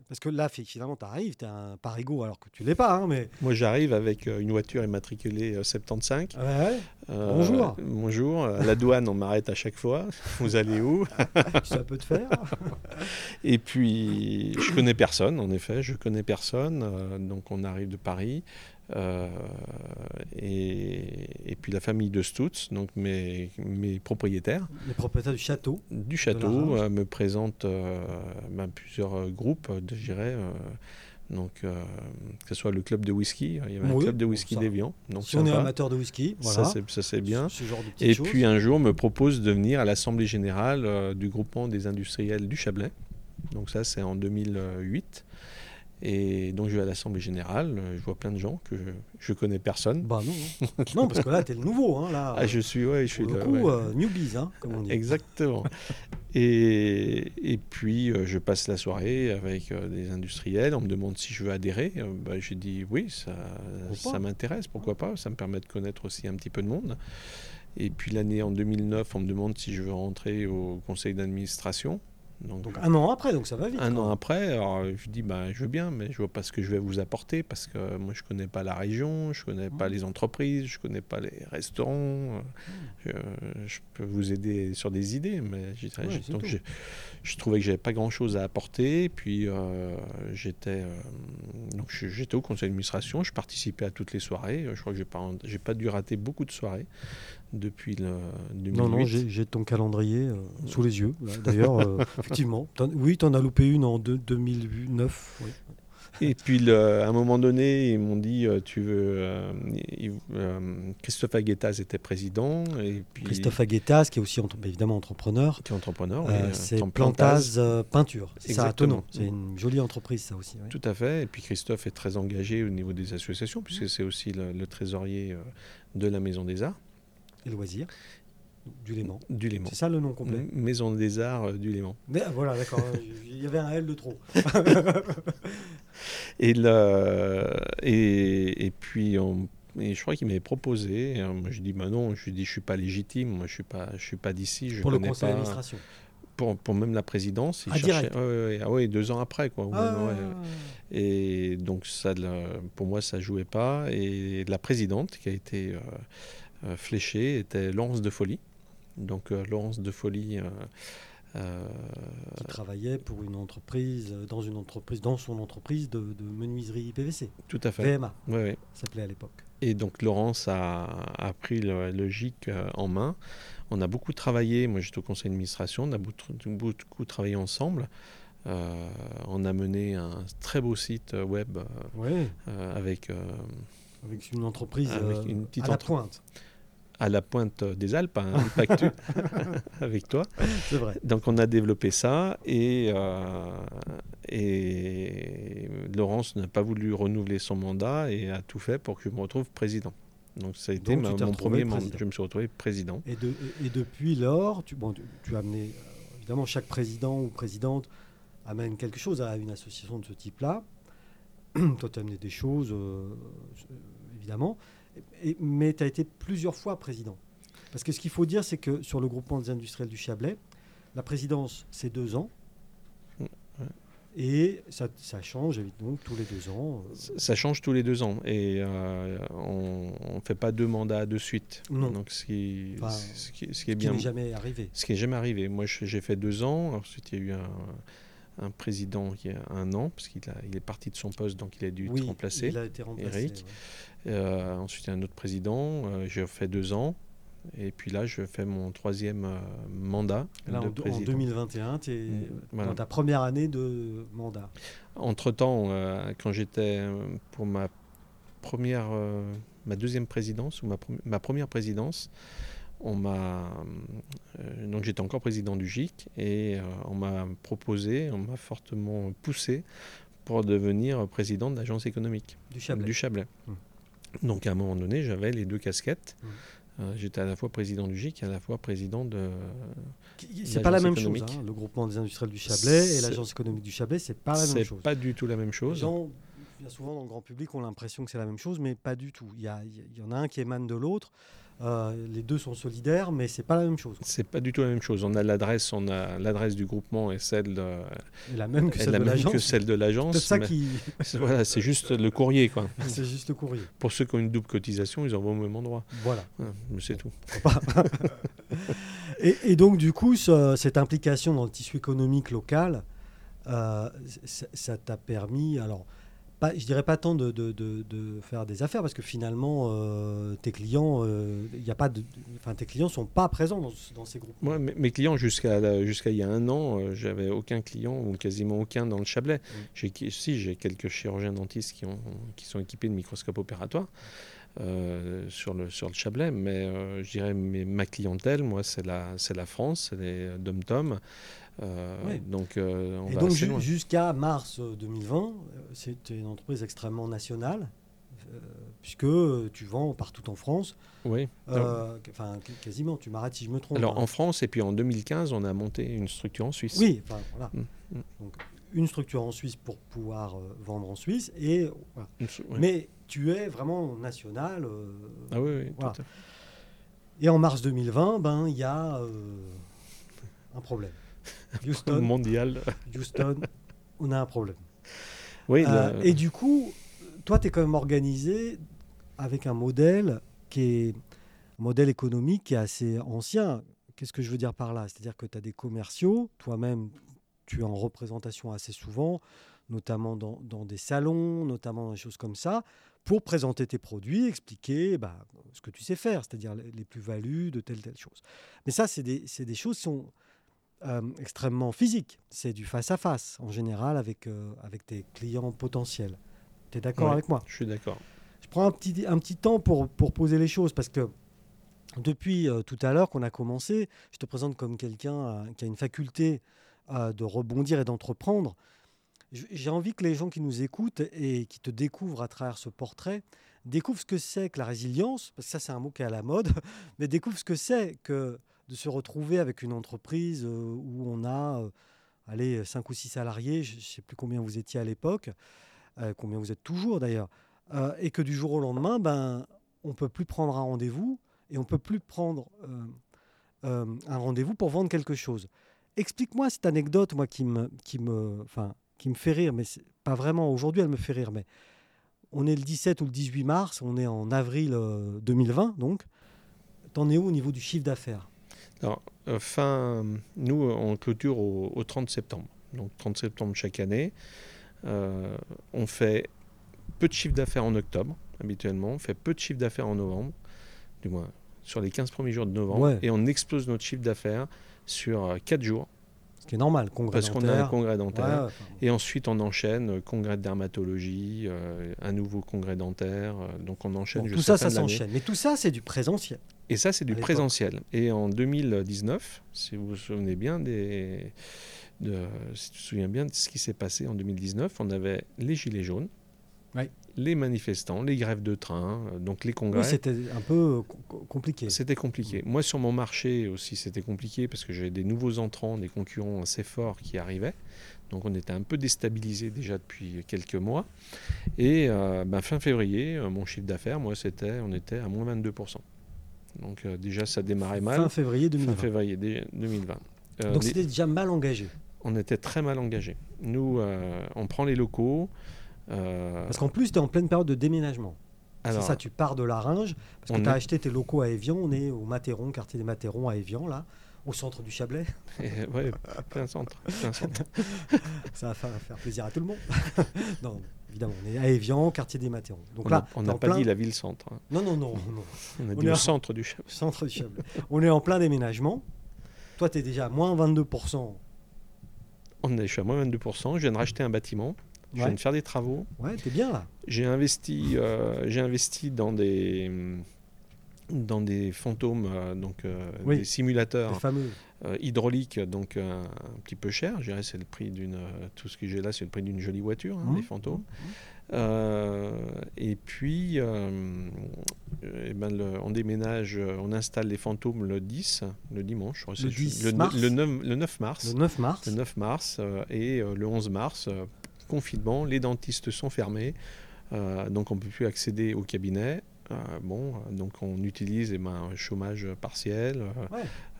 Parce que là, finalement, tu arrives, tu es un parigo, alors que tu l'es pas, hein, mais. Moi, j'arrive avec euh, une voiture immatriculée euh, 75. Ouais, ouais, Euh, Bonjour. Bonjour. La douane, on m'arrête à chaque fois. Vous allez où? Ça peut te faire. Et puis, je connais personne, en effet, je connais personne. euh, donc, on arrive de Paris. Euh, et, et puis, la famille de Stutz, donc mes, mes propriétaires Les propriétaires du château. du château, euh, me présentent euh, ben, plusieurs groupes, je dirais. donc, que ce soit le club de whisky, il y avait un Oui, club de whisky d'Evian. Si on est amateur de whisky, ça, voilà. c'est- ça, c'est bien. Ce, ce genre de petites Et choses. puis un jour, me propose de venir à l'Assemblée générale du groupement des industriels du Chablais. Donc ça, c'est en 2008. Et donc je vais à l'Assemblée générale, euh, je vois plein de gens que je, je connais personne. Bah non, non. non, parce que là, tu es le nouveau. Hein, là, Ah, je suis, ouais, je suis le coup, ouais. euh, newbies, hein, comme on dit. Exactement. et, et puis euh, je passe la soirée avec des industriels. On me demande si je veux adhérer. Bah, J'ai dit oui, ça, Pourquoi ça m'intéresse, pourquoi pas? Ça me permet de connaître aussi un petit peu de monde. Et puis l'année en 2009, on me demande si je veux rentrer au conseil d'administration. Donc, Donc un an après, donc ça va vite. un an après, alors, je dis bah, je veux bien, mais je vois pas ce que je vais vous apporter parce que moi je connais pas la région, je connais pas Mhm. les entreprises, je connais pas les restaurants. euh, Je, je peux vous aider sur des idées, mais Ouais, donc je trouvais que j'avais pas grand chose à apporter. Puis euh, j'étais euh, donc j'étais au conseil d'administration, je participais à toutes les soirées. Je crois que j'ai pas j'ai pas dû rater beaucoup de soirées depuis le 2008. Non, non, j'ai ton calendrier euh, sous les yeux. D'ailleurs, euh, effectivement. Oui, tu en as loupé une en deux- 2009. oui. Et puis, le- à un moment donné, ils m'ont dit euh, tu veux. euh, Christophe Aguetas était président. Et puis, Christophe Aguetas, qui est aussi évidemment entrepreneur. qui est entrepreneur. oui, c'est Plantaz Peinture. C'est ça. Tonon. C'est une jolie entreprise, ça aussi. oui. Tout à fait. Et puis Christophe est très engagé au niveau des associations, puisque c'est aussi le, le trésorier de la Maison des Arts Et loisirs. Du Léman. du Léman. C'est ça le nom complet. M- Maison des Arts euh, du Léman. Mais, ah, voilà, d'accord. Il y avait un L de trop. Et, le, et, et puis, on- et je crois qu'il m'avait proposé. euh, Moi, je dis bah non, je dis je suis pas légitime. Moi, je suis pas, je suis pas d'ici. Pour le conseil d'administration. Pour, pour même la présidence. il Ah, direct. cherchait- ouais, ouais, ouais. Ah ouais, deux ans après, quoi. Ah. Et donc, ça, pour moi, ça jouait pas. Et la présidente qui a été euh, euh, fléchée était Laurence de Folie. Donc, euh, Laurence de Folie. euh, qui travaillait pour une entreprise, dans une entreprise, dans son entreprise de, de menuiserie PVC. tout à fait. VMA, ouais. ça s'appelait à l'époque. Et donc Laurence a, a pris GIC euh, en main. On a beaucoup travaillé, moi j'étais au conseil d'administration, on a beaucoup, beaucoup travaillé ensemble. Euh, on a mené un très beau site web euh, Oui, euh, avec, avec une entreprise Avec euh, une petite à la entre- pointe, à la pointe des Alpes, hein, Impactu, avec toi. c'est vrai. Donc on a développé ça et, euh, et Laurence n'a pas voulu renouveler son mandat et a tout fait pour que je me retrouve président. Donc ça a été ma- mon premier mandat. Je me suis retrouvé président. Et, de- et- et depuis lors, tu, bon, tu, tu as amené, euh, évidemment, chaque président ou présidente amène quelque chose à une association de ce type-là. Toi, tu as amené des choses, euh, évidemment. Et- mais tu as été plusieurs fois président. Parce que ce qu'il faut dire, c'est que sur le groupement des industriels du Chablais, la présidence, c'est deux ans. Et ça, ça change, évidemment, tous les deux ans. euh, Ça- Ça change tous les deux ans et euh, on ne fait pas deux mandats de suite. Non. Donc ce qui, Enfin, ce qui, ce qui est qui bien. n'est jamais arrivé. Ce qui n'est jamais arrivé. Moi, j'ai fait deux ans. Ensuite, il y a eu un, un président qui a un an, parce qu'il il est parti de son poste, donc il a dû Oui, être remplacé. il a été remplacé. Eric. ouais. Euh, ensuite, il y a un autre président. Euh, j'ai fait deux ans. et puis là, je fais mon troisième euh, mandat là, de en, président. en 2021, tu es voilà. dans ta première année de mandat. Entre-temps, quand j'étais pour ma première, ma deuxième présidence ou ma, première présidence, on m'a euh, donc j'étais encore président du GIC et euh, on m'a proposé, on m'a fortement poussé pour devenir président de l'agence économique Du Chablais. du Chablais. Mm. Donc à un moment donné, j'avais les deux casquettes. Mm. Euh, j'étais à la fois président du GIC et à la fois président de C'est pas la même chose. hein. Le groupement des industriels du Chablais et C'est- l'agence économique du Chablais, c'est pas la même C'est chose. pas du tout la même chose. bien souvent dans le grand public, ont l'impression que c'est la même chose, mais pas du tout. Il y, a- il y en a un qui émane de l'autre. Euh, les deux sont solidaires, mais c'est pas la même chose. C'est pas du tout la même chose. On a l'adresse, on a l'adresse du groupement et celle de, Et la même que celle la de même que l'agence. celle de C'est l'agence. ça mais qui. c'est- Voilà, c'est juste le courrier quoi. c'est juste le courrier. Pour ceux qui ont une double cotisation, ils envoient au même endroit. Voilà. Voilà, mais c'est tout. Et, et donc, du coup, ce- cette implication dans le tissu économique local, euh, ça t'a permis, alors, pas, je dirais pas tant de, de- de- de faire des affaires, parce que finalement, euh, tes clients, euh, il y a pas de, enfin, tes clients sont pas présents dans, dans ces groupes. Moi, mes mes clients jusqu'à jusqu'à il y a un an, euh, j'avais aucun client ou quasiment aucun dans le Chablais. J'ai qui- si j'ai quelques chirurgiens dentistes qui ont qui sont équipés de microscopes opératoires. euh, sur le sur le Chablais, mais euh, je dirais mes- ma clientèle, moi, c'est la c'est la France, c'est les dom-tom. Euh. Donc euh, on Et va donc, ju- jusqu'à mars euh, 2020, euh, c'était une entreprise extrêmement nationale, puisque tu vends partout en France. Oui. Euh, Enfin, qu- quasiment, tu m'arrêtes si je me trompe. Alors hein. en France, et puis en 2015, on a monté une structure en Suisse. Oui, enfin, voilà. Mm, mm. Donc, une structure en Suisse pour pouvoir euh, vendre en Suisse. Et, voilà. Mais tu es vraiment national. euh, Ah oui, oui, voilà. tout à fait. Et en mars 2020, ben, il y a un problème. Houston, Mondial. Houston, on a un problème. Oui, Euh, le- et du coup, toi, tu es quand même organisé avec un modèle qui est un modèle économique qui est assez ancien. Qu'est-ce que je veux dire par là? C'est-à-dire que tu as des commerciaux, toi-même, tu es en représentation assez souvent, notamment dans, dans des salons, notamment dans des choses comme ça, pour présenter tes produits, expliquer bah, ce que tu sais faire, c'est-à-dire les plus-values de telle telle chose. Mais ça, c'est des, c'est des choses qui sont euh, extrêmement physiques. C'est du face-à-face, en général, avec, euh, avec tes clients potentiels. Tu es d'accord Ouais. avec moi? je suis d'accord. je prends un petit, un petit temps pour, pour poser les choses parce que depuis euh, tout à l'heure qu'on a commencé, je te présente comme quelqu'un qui a une faculté de rebondir et d'entreprendre. J'ai envie que les gens qui nous écoutent et qui te découvrent à travers ce portrait découvrent ce que c'est que la résilience, parce que ça c'est un mot qui est à la mode, mais découvrent ce que c'est que de se retrouver avec une entreprise euh, où on a euh, allez, 5 ou 6 salariés, je ne sais plus combien vous étiez à l'époque, euh, combien vous êtes toujours d'ailleurs, et que du jour au lendemain, ben, on ne peut plus prendre un rendez-vous et on ne peut plus prendre un rendez-vous pour vendre quelque chose. Explique-moi cette anecdote, moi, qui me, qui me, enfin, qui me fait rire, mais pas vraiment aujourd'hui, elle me fait rire, mais on est le 17 ou le 18 mars, on est en avril euh, 2020, donc. T'en es où au niveau du chiffre d'affaires? Alors, euh, fin, nous, on clôture au, au 30 septembre. Donc, 30 septembre chaque année. Euh, on fait peu de chiffre d'affaires en octobre, habituellement. On fait peu de chiffre d'affaires en novembre, du moins sur les 15 premiers jours de novembre. Ouais. Et on explose notre chiffre d'affaires sur 4 jours, Ce qui est normal, congrès parce qu'on a un congrès dentaire. ouais, Et ensuite, on enchaîne euh, congrès de dermatologie, euh, un nouveau congrès dentaire. euh, donc, on enchaîne bon, tout ça, ça s'enchaîne. Mais tout ça, c'est du présentiel. Et ça, c'est du présentiel. Et en 2019, si vous vous souvenez bien des, de, si tu te souviens bien de ce qui s'est passé en 2019, on avait les gilets jaunes, Ouais. les manifestants, les grèves de train, euh, donc les congrès. Oui, c'était un peu euh, co- co- compliqué. C'était compliqué. Moi, sur mon marché aussi, c'était compliqué parce que j'avais des nouveaux entrants, des concurrents assez forts qui arrivaient. Donc, on était un peu déstabilisé déjà depuis quelques mois. Et euh, ben, fin février, mon chiffre d'affaires, moi, c'était, on était à moins 22%. Donc, euh, déjà, ça démarrait mal. Fin février Fin 2020. février dé- 2020. Euh, Donc c'était déjà mal engagé. on était très mal engagés. Nous, euh, on prend les locaux. Euh, Parce qu'en plus, tu es en pleine période de déménagement. C'est ça, tu pars de Laringe, parce que tu as est- acheté tes locaux à Évian. On est au Matéron, quartier des Matérons à Évian, là, au centre du Chablais. ouais, plein centre. plein centre. Ça va faire, plaisir à tout le monde. non, évidemment. On est à Evian, quartier des Matérons. Donc on là, on n'a pas dit la ville-centre. Hein. Non, non, non, non. on a dit le centre du Chablais. Centre du Chablais. on est en plein déménagement. Toi, tu es déjà à moins 22%. On est, je suis à moins 22%. Je viens de racheter un bâtiment. Je viens de faire des travaux. Ouais, t'es bien là. J'ai investi, euh, j'ai investi dans des dans des fantômes, euh, donc euh, des simulateurs hydrauliques, donc un petit peu cher. Je dirais c'est le prix d'une tout ce que j'ai là, c'est le prix d'une jolie voiture, hein, mmh. les fantômes. Mmh. et puis, eh ben on déménage, on installe les fantômes le 10, le dimanche, le, 10 le, mars. Le, 9, le, 9, mars. Le 9 mars. Le 9 mars et le 11 mars, confinement, les dentistes sont fermés, euh, donc on ne peut plus accéder au cabinet. Euh, bon, donc on utilise eh ben, un chômage partiel,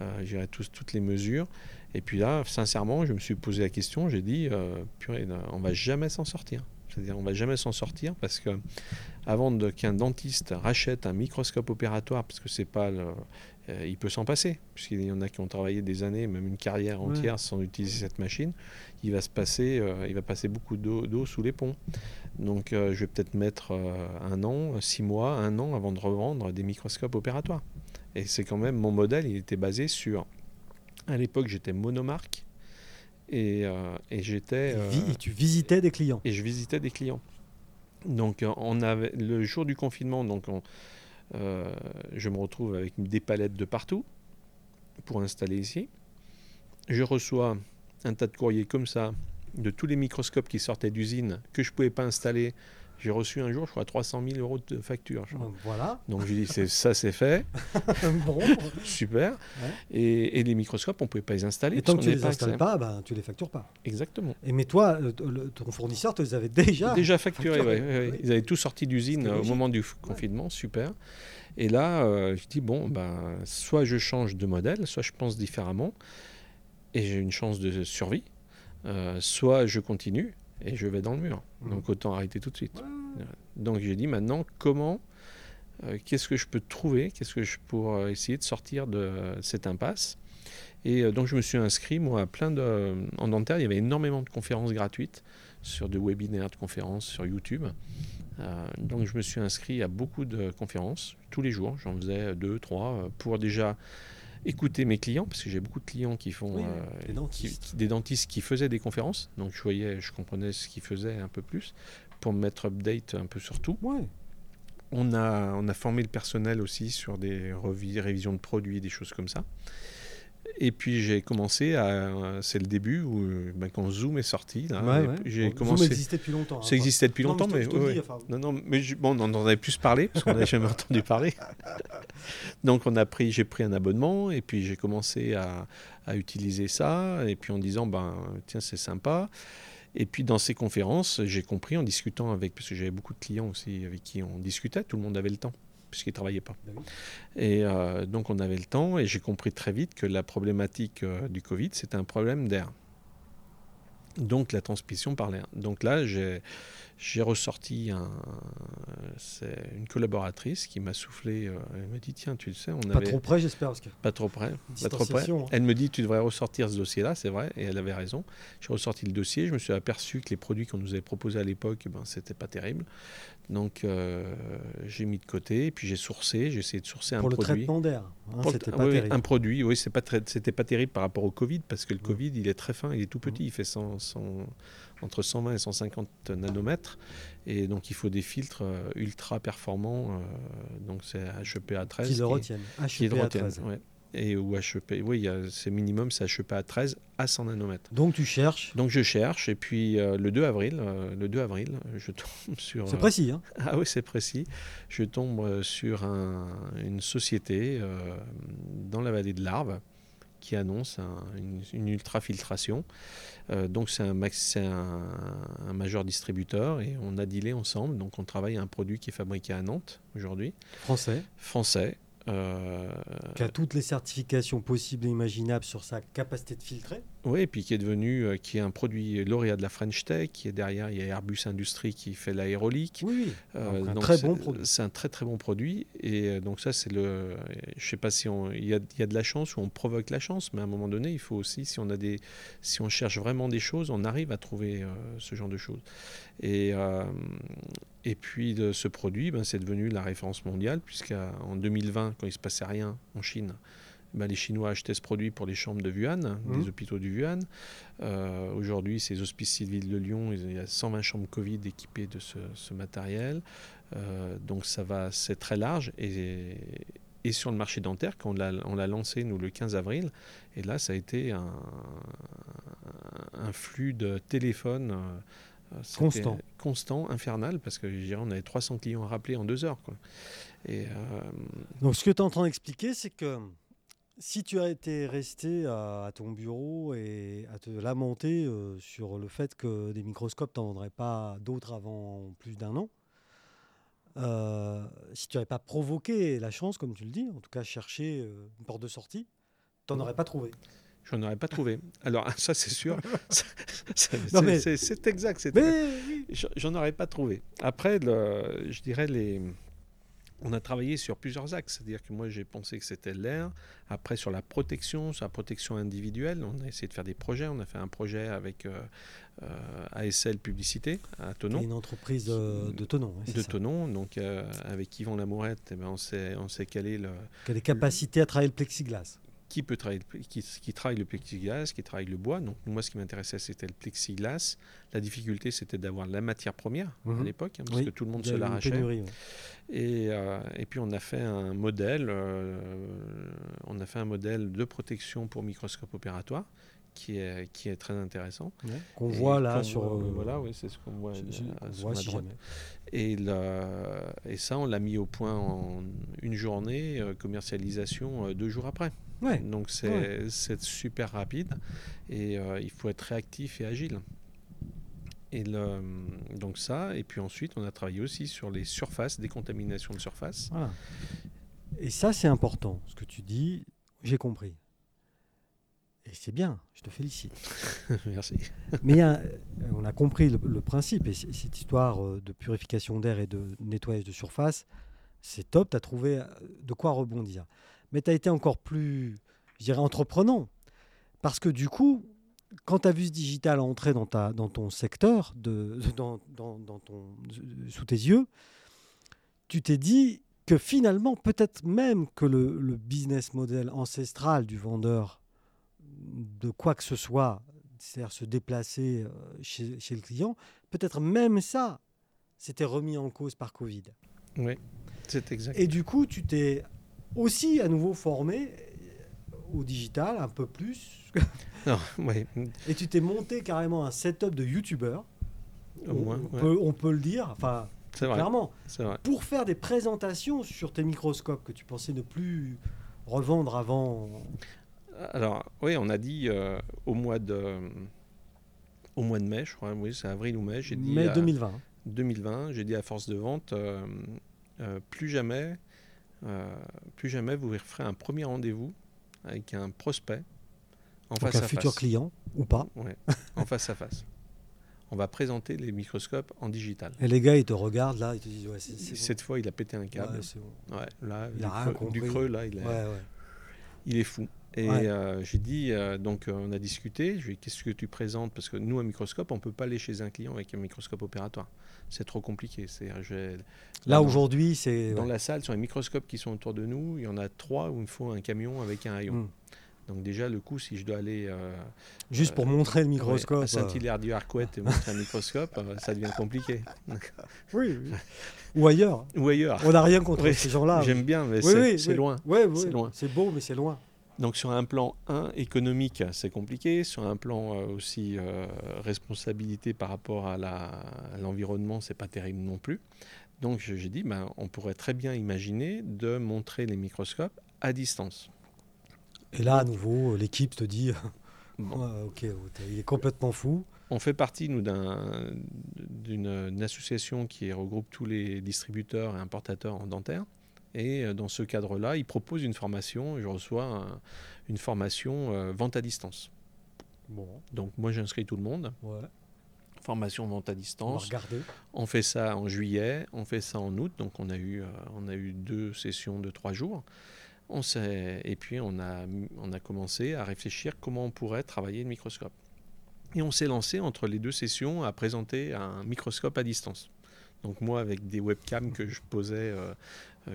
euh, ouais. toutes les mesures. Et puis là, sincèrement, je me suis posé la question, j'ai dit, purée, on va jamais s'en sortir. C'est-à-dire, on va jamais s'en sortir parce que avant qu'un dentiste rachète un microscope opératoire, parce que c'est pas le, il peut s'en passer, puisqu'il y en a qui ont travaillé des années, même une carrière entière sans utiliser cette machine il va se passer, euh, il va passer beaucoup d'eau sous les ponts. Donc euh, je vais peut-être mettre euh, un an, six mois, un an avant de revendre des microscopes opératoires. Et c'est quand même mon modèle, il était basé sur. À l'époque, j'étais monomarque et, et j'étais. et tu visitais des clients. Et je visitais des clients. Donc on avait le jour du confinement, donc je me retrouve avec des palettes de partout pour installer ici. Je reçois un tas de courriers comme ça, de tous les microscopes qui sortaient d'usine, que je ne pouvais pas installer. J'ai reçu un jour, je crois, 300 000 euros de facture. Voilà. Donc j'ai dit, ça c'est fait. bon. Super. Et, les microscopes, on ne pouvait pas les installer. Et tant que tu ne les installes pas, ben, tu ne les factures pas. Exactement. Et mais toi, ton fournisseur te les avait déjà Déjà facturés, oui. Ils avaient tout sorti d'usine au moment du confinement, super. Et là, euh, je dis, bon, ben, soit je change de modèle, soit je pense différemment et j'ai une chance de survie, euh, soit je continue et je vais dans le mur. Mmh. Donc autant arrêter tout de suite. Donc j'ai dit maintenant comment, euh, qu'est-ce que je peux trouver, qu'est-ce que je pour euh, essayer de sortir de cette impasse. Et donc je me suis inscrit moi à plein de en dentaire, il y avait énormément de conférences gratuites sur des webinaires de conférences sur YouTube. donc je me suis inscrit à beaucoup de conférences tous les jours. J'en faisais deux, trois pour déjà écouter mes clients, parce que j'ai beaucoup de clients qui font euh, des, dentistes. Qui, faisaient des conférences, donc je voyais, je comprenais ce qu'ils faisaient un peu plus, pour me mettre update un peu sur tout. On, a, on a formé le personnel aussi sur des révisions de produits, des choses comme ça. Et puis j'ai commencé à. C'est le début où ben, quand Zoom est sorti. Là, j'ai commencé. Zoom existait depuis longtemps. Ça existait depuis longtemps, mais. non, non, mais bon, on en avait plus parlé parce qu'on n'avait jamais entendu parler. Donc on a pris, j'ai pris un abonnement et puis j'ai commencé à, à, utiliser ça et puis en disant ben tiens c'est sympa. Et puis dans ces conférences, j'ai compris en discutant avec, parce que j'avais beaucoup de clients aussi avec qui on discutait, tout le monde avait le temps puisqu'il ne travaillait pas. Ben et euh, donc on avait le temps et j'ai compris très vite que la problématique euh, du Covid, c'était un problème d'air. Donc la transmission par l'air. Donc là, j'ai j'ai ressorti un, une collaboratrice qui m'a soufflé. Euh, elle m'a dit tiens, tu le sais, on pas trop près, j'espère, parce que pas trop près, pas trop près. Hein. Elle me dit tu devrais ressortir ce dossier-là, c'est vrai, et elle avait raison. J'ai ressorti le dossier, je me suis aperçu que les produits qu'on nous avait proposés à l'époque, ben c'était pas terrible. Donc euh, j'ai mis de côté, et puis j'ai sourcé, j'ai essayé de sourcer un produit. Pour le traitement d'air, hein, c'était pas terrible. Un produit, oui, c'est pas c'était pas terrible par rapport au Covid, parce que le Covid, il est très fin, il est tout petit, il fait 100, 100 entre 120 et 150 nanomètres. Et donc il faut des filtres euh, ultra performants. Euh, donc c'est HEPA 13. Qui le retiennent. HEPA 13. Et ou HEP, oui, c'est minimum, c'est HEPA 13 à 100 nanomètres. Donc tu cherches Donc je cherche, et puis euh, le 2 avril, le 2 avril, je tombe sur. C'est précis, hein Ah oui, c'est précis. Je tombe sur un, une société dans la vallée de l'Arve qui annonce une, une ultrafiltration. Euh, donc c'est un, un, un, majeur distributeur et on a dealé ensemble. Donc on travaille à un produit qui est fabriqué à Nantes aujourd'hui. Français. Français. Euh, qui a toutes les certifications possibles et imaginables sur sa capacité de filtrer. Oui, et puis qui est devenu, euh, qui est un produit lauréat de la French Tech, qui est derrière, il y a Airbus Industrie qui fait l'aérolique. Oui. Euh, un donc très bon produit. C'est un très très bon produit. Et euh, donc ça, c'est le... Je sais pas si on... Il y a, il y a de la chance ou on provoque la chance, mais à un moment donné, il faut aussi, si on, a des... si on cherche vraiment des choses, on arrive à trouver euh, ce genre de choses. Et, euh, et puis de ce produit, ben, c'est devenu la référence mondiale, puisqu'en 2020, quand il se passait rien en Chine, ben, les Chinois achetaient ce produit pour les chambres de Wuhan, Mhm. des hôpitaux du Wuhan. Euh, Aujourd'hui, ces hospices civils de Lyon, il y a 120 chambres Covid équipées de ce, ce matériel. Euh, donc ça va, c'est très large. Et, et sur le marché dentaire, quand on l'a, lancé, nous, le 15 avril, et là, ça a été un, un flux de téléphones. euh, Constant. Constant, infernal, parce que je dirais, on avait 300 clients à rappeler en deux heures. Quoi. Et, euh, Donc, ce que tu es en train d'expliquer, c'est que si tu as été resté à, à ton bureau et à te lamenter euh, sur le fait que des microscopes, tu n'en vendrais pas d'autres avant plus d'un an, euh, si tu n'avais pas provoqué la chance, comme tu le dis, en tout cas cherché euh, une porte de sortie, tu n'en aurais pas trouvé. J'en aurais pas trouvé. Alors, ça, c'est sûr. C'est- mais- c'est c'est exact. J'en- J'en aurais pas trouvé. Après, le- je dirais les. On a travaillé sur plusieurs axes, c'est-à-dire que moi j'ai pensé que c'était l'air. Après sur la protection, sur la protection individuelle, on a essayé de faire des projets. On a fait un projet avec euh, euh, ASL Publicité à Tonon, une entreprise de, de Tonon. c'est de ça. Tonon. Donc euh, avec Yvan Lamourette, eh ben, on s'est calé le, Qui a des capacités à travailler le plexiglas. Qui peut travailler, le- qui, qui travaille le plexiglas, qui travaille le bois. Donc moi, ce qui m'intéressait, c'était le plexiglas. La difficulté, c'était d'avoir la matière première à Mhm. l'époque, hein, parce Oui, que tout le monde se l'arrachait. pénurie, ouais. Et, euh, et puis on a fait un modèle, euh, on a fait un modèle de protection pour microscope opératoire qui est, qui est très intéressant. Ouais, Qu'on voit là sur. euh, voilà, oui, c'est ce qu'on voit, je- euh, sur voit si. Et, ça, on l'a mis au point en une journée, commercialisation deux jours après. Ouais. Donc c'est super rapide et euh, il faut être réactif et agile. Et le- donc ça, et puis ensuite on a travaillé aussi sur les surfaces, décontamination de surface. Voilà. Et ça, c'est important. Ce que tu dis, j'ai compris. Et c'est bien, je te félicite. Merci. Mais a- on a compris le, le principe. Et cette histoire euh, de purification d'air et de nettoyage de surface, c'est top. Tu as trouvé euh, de quoi rebondir. Mais tu as été encore plus, je dirais, entreprenant. Parce que du coup, quand tu as vu ce digital entrer dans, ta, dans ton secteur, de, dans, dans- dans ton, sous tes yeux, tu t'es dit que finalement, peut-être même que le, le business model ancestral du vendeur de quoi que ce soit, c'est-à-dire se déplacer euh, chez, chez le client, peut-être même ça s'était remis en cause par Covid. Oui, c'est exact. Et du coup, tu t'es aussi à nouveau formé au digital un peu plus, Non, ouais, et tu t'es monté carrément un setup de youtubeur. au On, moins, on ouais. peut, on peut le dire, enfin c'est vrai. clairement, vrai. pour faire des présentations sur tes microscopes que tu pensais ne plus revendre avant. Alors, oui, on a dit euh, au mois de au mois de mai, je crois, oui, c'est avril ou mai, j'ai dit mai à- 2020. 2020, j'ai dit à force de vente, euh, euh, plus jamais, euh, plus jamais vous ferez un premier rendez-vous avec un prospect en Donc face un à futur face. client ou pas. Ouais, en face à face. On va présenter les microscopes en digital. Et les gars, ils te regardent là, ils te disent ouais, bon. Cette fois, il a pété un câble. Ouais, c'est bon. Ouais, là, Il a rien creux, compris. du creux, là, il est fou. Et Ouais. euh, j'ai dit, euh, donc euh, on a discuté, je lui ai dit, qu'est-ce que tu présentes? Parce que nous, un microscope, on ne peut pas aller chez un client avec un microscope opératoire. C'est trop compliqué. C'est, j'ai- Là aujourd'hui, c'est Dans ouais. la salle, sur les microscopes qui sont autour de nous, il y en a trois où il me faut un camion avec un rayon. Mm. Donc déjà, le coup, si je dois aller euh, juste pour montrer le microscope. à Saint-Hilaire du Harcouët et montrer un microscope, ça devient compliqué. oui, oui. Ou ailleurs. Ou ailleurs. On n'a rien contre Oui, ces gens-là. J'aime bien, mais Oui, c'est, c'est oui. loin. C'est loin. C'est beau, mais c'est loin. Donc sur un plan 1 économique, c'est compliqué. Sur un plan euh, aussi euh, responsabilité par rapport à, la- à l'environnement, c'est pas terrible non plus. Donc j'ai dit, ben, on pourrait très bien imaginer de montrer les microscopes à distance. Et là, à nouveau, l'équipe te dit Bon. Ouais, ok, il est complètement fou. On fait partie, nous, d'un- d'une une association qui regroupe tous les distributeurs et importateurs en dentaire. Et euh, dans ce cadre-là, ils proposent une formation. Je reçois un- une formation euh, vente à distance. Bon, Donc moi j'inscris tout le monde. ouais. Formation vente à On distance. regarder. On fait ça en juillet, on fait ça en août. Donc on a eu, euh, on a eu deux sessions de trois jours. On et puis on a, on a commencé à réfléchir comment on pourrait travailler le microscope. Et on s'est lancé entre les deux sessions à présenter un microscope à distance. Donc moi avec des webcams que je posais euh,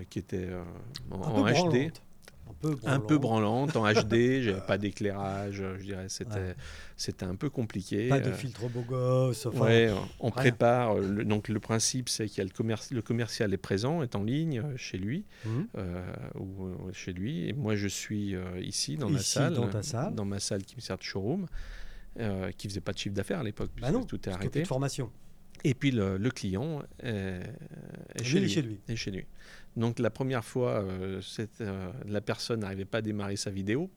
qui étaient euh, en, HD. branlante. Un peu Un peu branlante. en HD, j'avais pas d'éclairage, euh, je dirais, c'était Ouais. c'était un peu compliqué. Pas de euh, filtre beau gosse. Enfin, ouais, on rien. prépare. euh, le- donc le principe, c'est qu'il y a le, commerce, le commercial est présent, est en ligne euh, chez lui, euh, ou euh, chez lui, et moi je suis euh, ici dans ma Ici, salle, dans ta salle. dans ma salle qui me sert de showroom, euh, qui faisait pas de chiffre d'affaires à l'époque, Bah non, tout est arrêté. de formation. Et puis le, le client est, chez lui. lui. est chez lui. Donc la première fois, euh, euh, la personne n'arrivait pas à démarrer sa vidéo.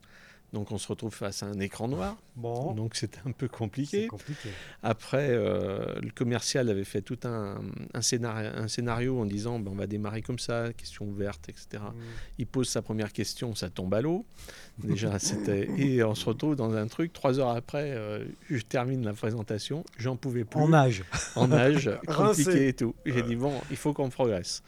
Donc on se retrouve face à un écran noir. Bon, Donc c'était un peu compliqué. compliqué. Après, euh, le commercial avait fait tout un, un scénario, un scénario en disant ben, on va démarrer comme ça, question ouverte, etc. Hum. Il pose sa première question, ça tombe à l'eau. Déjà, c'était. Et on se retrouve dans un truc. Trois heures après, euh, je termine la présentation. J'en pouvais plus. En âge. en âge, compliqué et tout. J'ai dit bon, il faut qu'on progresse.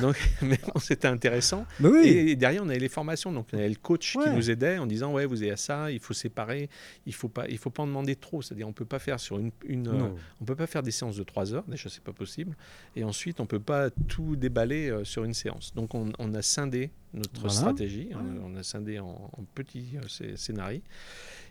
Donc, mais bon, c'était intéressant. Mais oui. Et derrière, on avait les formations. Donc, on avait le coach Ouais. qui nous aidait en disant ouais, vous avez ça, il faut séparer, il faut pas, il faut pas en demander trop. C'est-à-dire, on peut pas faire sur une, une euh, on peut pas faire des séances de 3 heures. Déjà, c'est pas possible. Et ensuite, on peut pas tout déballer euh, sur une séance. Donc, on, on a scindé notre Voilà. stratégie. On, on a scindé en, en petits euh, scé- scénarios.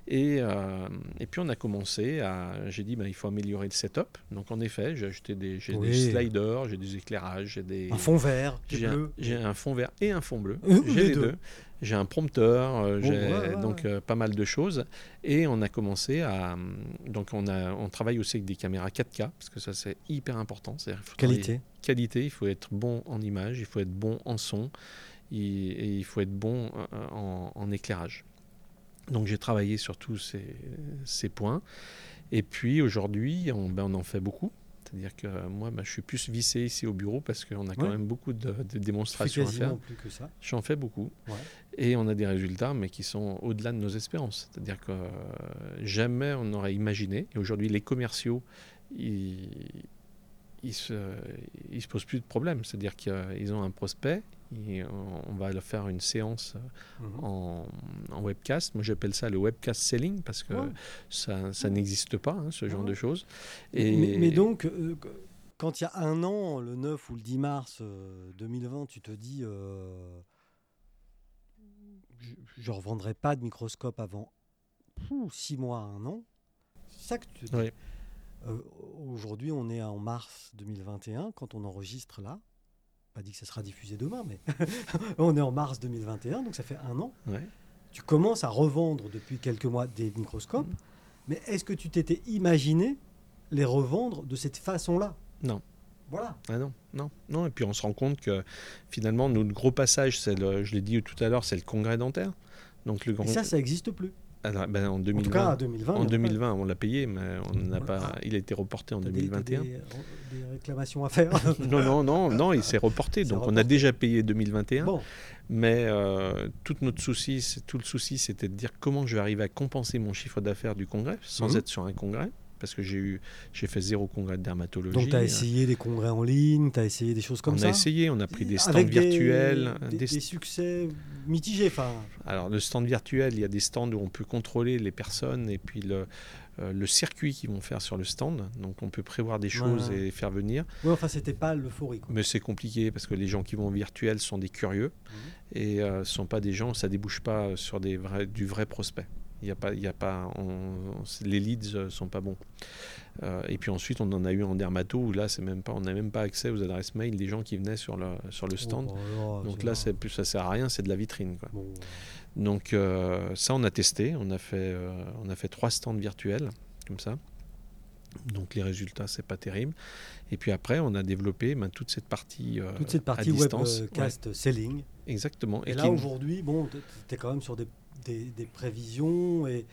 Et, euh, et puis on a commencé à. J'ai dit, ben, il faut améliorer le setup. Donc en effet, j'ai acheté des, j'ai Oui. des sliders, j'ai des éclairages, j'ai des. Un fond vert, J'ai un, bleu. j'ai un fond vert et un fond bleu. Euh, J'ai les deux. deux. J'ai un prompteur, Bon, j'ai ouais, ouais, donc euh, pas mal de choses. Et on a commencé à. Donc on, a, on travaille aussi avec des caméras 4K, parce que ça c'est hyper important. Qualité. Qualité, il faut être bon en image, il faut être bon en son, et, et il faut être bon euh, en, en éclairage. Donc j'ai travaillé sur tous ces, ces points. Et puis aujourd'hui, on, ben, on en fait beaucoup. C'est-à-dire que euh, moi, ben, je suis plus vissé ici au bureau parce qu'on a quand Ouais. même beaucoup de, de démonstrations à faire. plus que ça. J'en fais beaucoup. Ouais. Et on a des résultats, mais qui sont au-delà de nos espérances. C'est-à-dire que euh, jamais on n'aurait imaginé. Et aujourd'hui, les commerciaux, ils ils se, ils se posent plus de problèmes. C'est-à-dire qu'ils ont un prospect, et on va faire une séance Mhm. en, en webcast. Moi, j'appelle ça le webcast selling parce que Ouais. ça, ça n'existe pas, hein, ce genre Ouais. de choses. Mais, Et mais donc, euh, quand il y a un an, le 9 ou le 10 mars euh, 2020, tu te dis, euh, je ne revendrai pas de microscope avant 6 mois à un an. C'est ça que tu te dis. Euh, Aujourd'hui, on est en mars 2021, quand on enregistre là. Pas dit que ça sera diffusé demain, mais on est en mars 2021, donc ça fait un an. Ouais. Tu commences à revendre depuis quelques mois des microscopes, Mhm. mais est-ce que tu t'étais imaginé les revendre de cette façon-là? Non. Voilà. Ah non, non, non. Et puis on se rend compte que finalement, notre gros passage, c'est le, je l'ai dit tout à l'heure, c'est le congrès dentaire. Donc le Et ça, ça n'existe plus. Alors, ben, en En 2020, tout cas, en 2020. en il y en a 2020, on l'a payé, mais on n'a Voilà. pas. Il a été reporté en pas. T'as des- t'as 2021. Des, des réclamations à faire. Non, non, non, non, il s'est reporté. Donc on a déjà payé 2021. bon, Mais euh, tout notre souci, tout le souci, c'était de dire comment je vais arriver à compenser mon chiffre d'affaires du congrès sans Mhm. être sur un congrès, parce que j'ai eu, j'ai fait zéro congrès de dermatologie. donc tu as essayé des congrès en ligne, tu as essayé des choses comme on ça a essayé, on a pris des stands Avec des- virtuels. Des, des- des succès mitigés. Enfin, Alors le stand virtuel, il y a des stands où on peut contrôler les personnes et puis le, euh, le circuit qu'ils vont faire sur le stand. Donc on peut prévoir des choses Ouais. et faire venir. ouais, enfin c'était pas l'euphorie. Mais c'est compliqué parce que les gens qui vont en virtuel sont des curieux Mhm. et euh, sont pas des gens, ça débouche pas sur des vrais, du vrai prospect. Il y a pas, il y a pas, on- on- les leads euh, sont pas bons. Euh, et puis ensuite, on en a eu en dermato où là, c'est même pas, on n'a même pas accès aux adresses mail des gens qui venaient sur le, sur le stand. Oh, oh, Donc là, c'est plus, ça sert à rien, c'est de la vitrine. Quoi. Bon, Donc euh, ça, on a testé. On a fait, euh, on a fait trois stands virtuels comme ça. Donc les résultats, c'est pas terrible. Et puis après, on a développé ben, toute cette partie euh, toute cette à partie distance. webcast selling. Ouais, exactement. Et, Et là qui- aujourd'hui, bon, tu es quand même sur des, des- des prévisions et,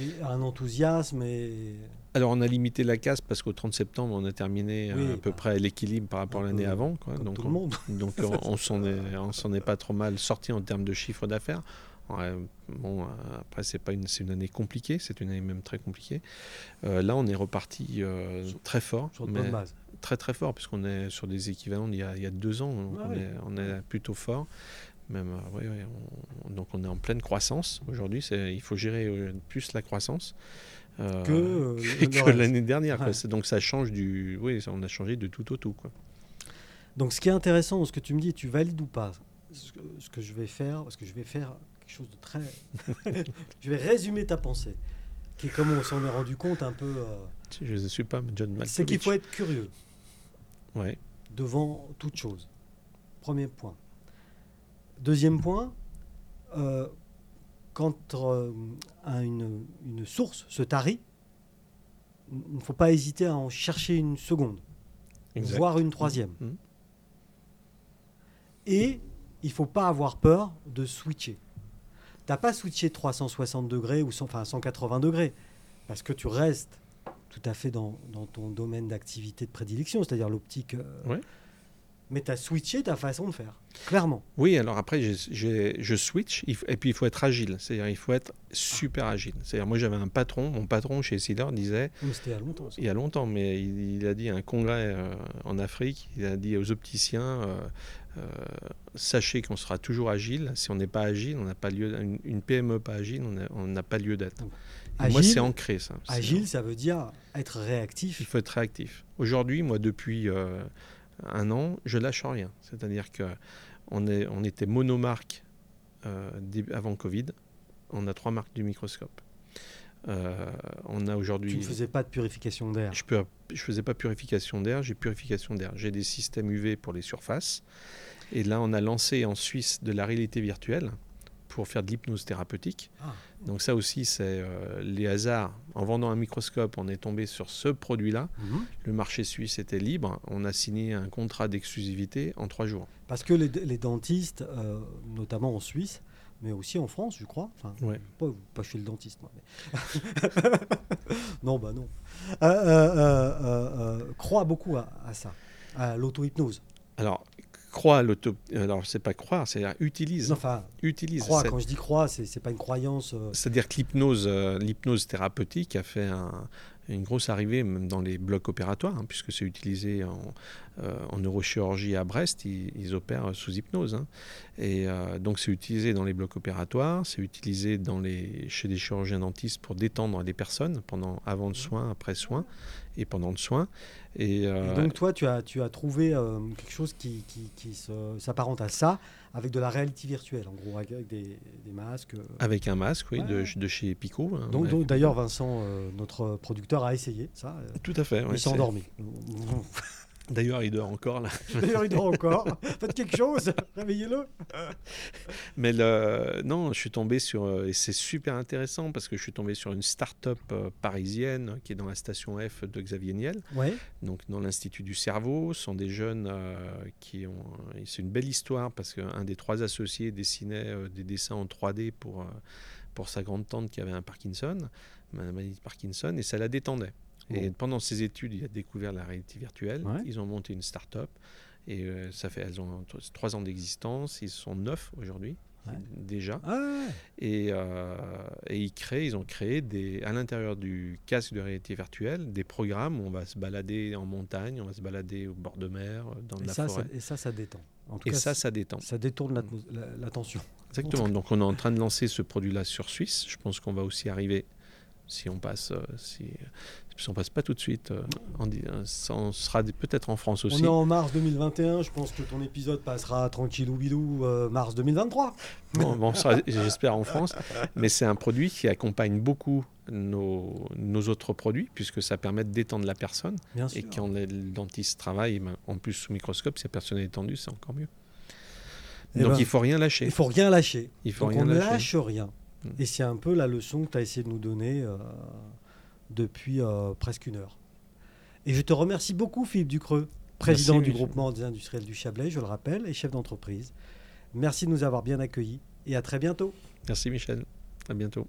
et un enthousiasme et Alors on a limité la casse parce qu'au 30 septembre, on a terminé euh, Oui, à peu bah, près à l'équilibre par rapport à l'année avant. Quoi. comme Donc, tout on, le monde. donc on, on s'en est, on s'en est pas trop mal sorti en termes de chiffre d'affaires. Bon, euh, après, c'est pas une, c'est une année compliquée, c'est une année même très compliquée. Euh, là, on est reparti très fort. Sur de bonnes bases. Très très fort, puisqu'on est sur des équivalents d'il y a, il y a deux ans. Donc on, Est, on, est, plutôt fort. Même, ouais, donc on est en pleine croissance aujourd'hui. il faut gérer plus la croissance. que, que l'année dernière. Donc ça change du. Oui, on a changé de tout au tout. Quoi. Donc ce qui est intéressant ce que tu me dis, tu valides ou pas ce que, ce que je vais faire, parce que je vais faire quelque chose de très... je vais résumer ta pensée, qui est comme on s'en est rendu compte un peu... Euh, je ne suis pas John Malkovich. C'est qu'il faut être curieux. Ouais. Devant toute chose. Premier point. Deuxième point, euh, quand euh, une, une, source se tarit, il ne faut pas hésiter à en chercher une seconde, voire une troisième. Mmh. Et il faut pas avoir peur de switcher. Tu n'as pas switché 360 degrés ou enfin 180 degrés, parce que tu restes tout à fait dans, ton domaine d'activité de prédilection, c'est-à-dire l'optique. Euh, mais tu as switché ta façon de faire, clairement. Oui, alors après, je switch, et puis il faut être agile, c'est-à-dire il faut être super agile. C'est-à-dire moi j'avais un patron, mon patron chez Sealer disait... C'était il y a longtemps. Il y a longtemps, mais il, a dit à un congrès euh, en Afrique, il a dit aux opticiens, euh, euh, sachez qu'on sera toujours agile. Si on n'est pas agile, on n'a pas lieu. Une, PME pas agile, on n'a pas lieu d'être. Moi, c'est ancré ça. Agile, ça veut dire être réactif. Il faut être réactif. Aujourd'hui, moi, depuis un an, je lâche rien. C'est-à-dire que on, est, on était monomarque euh, avant Covid. On a trois marques du microscope. Euh, on a aujourd'hui. Tu ne faisais pas de purification d'air. Je ne je faisais pas purification d'air. J'ai purification d'air. J'ai des systèmes UV pour les surfaces. Et là, on a lancé en Suisse de la réalité virtuelle pour faire de l'hypnose thérapeutique. Ah. Donc ça aussi, c'est euh, les hasards. En vendant un microscope, on est tombé sur ce produit-là. Mhm. Le marché suisse était libre. On a signé un contrat d'exclusivité en trois jours. Parce que les, dentistes, euh, notamment en Suisse, mais aussi en France, je crois. Enfin, pas, chez le dentiste, moi. non, bah non. Euh, croient beaucoup à, à ça, à l'auto-hypnose. Alors, croit l'auto. Alors, c'est pas croire, c'est utilise. Enfin, utilise. Croit, quand je dis croire, c'est pas une croyance. Euh. C'est-à-dire que l'hypnose, euh, l'hypnose thérapeutique a fait une grosse arrivée même dans les blocs opératoires, hein, puisque c'est utilisé en, euh, en, neurochirurgie à Brest, ils, opèrent sous hypnose. Hein. Et donc c'est utilisé dans les blocs opératoires, c'est utilisé chez des chirurgiens dentistes pour détendre les personnes pendant avant le soin, après soin et pendant le soin. Et, euh, donc toi, tu as, trouvé euh, quelque chose qui s'apparente à ça, avec de la réalité virtuelle, en gros, avec des, des masques. Euh. Avec un masque, oui, de, de, chez Pico. Hein, donc, d'ailleurs, Vincent, notre producteur, a essayé ça. Tout à fait. il s'est endormi. D'ailleurs, il dort encore là. D'ailleurs, il dort encore. Faites quelque chose, réveillez-le. Mais le... non, je suis tombé sur euh, et c'est super intéressant parce que je suis tombé sur une start-up euh, parisienne qui est dans la station F de Xavier Niel. Ouais. Donc dans l'institut du cerveau, ce sont des jeunes euh, qui ont. C'est une belle histoire parce qu'un des trois associés dessinait des dessins en 3D pour pour sa grande tante qui avait un Parkinson, maladie de Parkinson, et ça la détendait. Et pendant ses études, il a découvert la réalité virtuelle. Ils ont monté une start-up. Et euh, ça fait, elles ont trois ans d'existence. Ils sont neuf aujourd'hui. déjà. Ah et, euh, et, ils créent ils ont créé des à l'intérieur du casque de réalité virtuelle des programmes où on va se balader en montagne on va se balader au bord de mer dans et la ça, forêt. et ça ça détend. En tout et ça ça détend. ça détourne l'attention. Exactement. Donc on est en train de lancer ce produit là sur Suisse. Je pense qu'on va aussi arriver si on passe euh, si on passe pas tout de suite. Euh, on, sera peut-être en France aussi. On est en mars 2021. Je pense que ton épisode passera tranquillou bilou euh, mars 2023. Bon, j'espère en France. Mais c'est un produit qui accompagne beaucoup nos, nos, autres produits puisque ça permet de détendre la personne. et quand le dentiste travaille, ben, en plus sous microscope, si la personne est détendue, c'est encore mieux. Eh Donc ben, il faut rien lâcher. Il faut rien lâcher. Il faut Donc rien on ne lâche rien. Mm. Et c'est un peu la leçon que tu as essayé de nous donner. Euh, depuis euh, presque une heure. Et je te remercie beaucoup, Philippe Ducreux, président du groupement des industriels du Chablais, je le rappelle, et chef d'entreprise. Merci de nous avoir bien accueillis et à très bientôt. Merci Michel, à bientôt.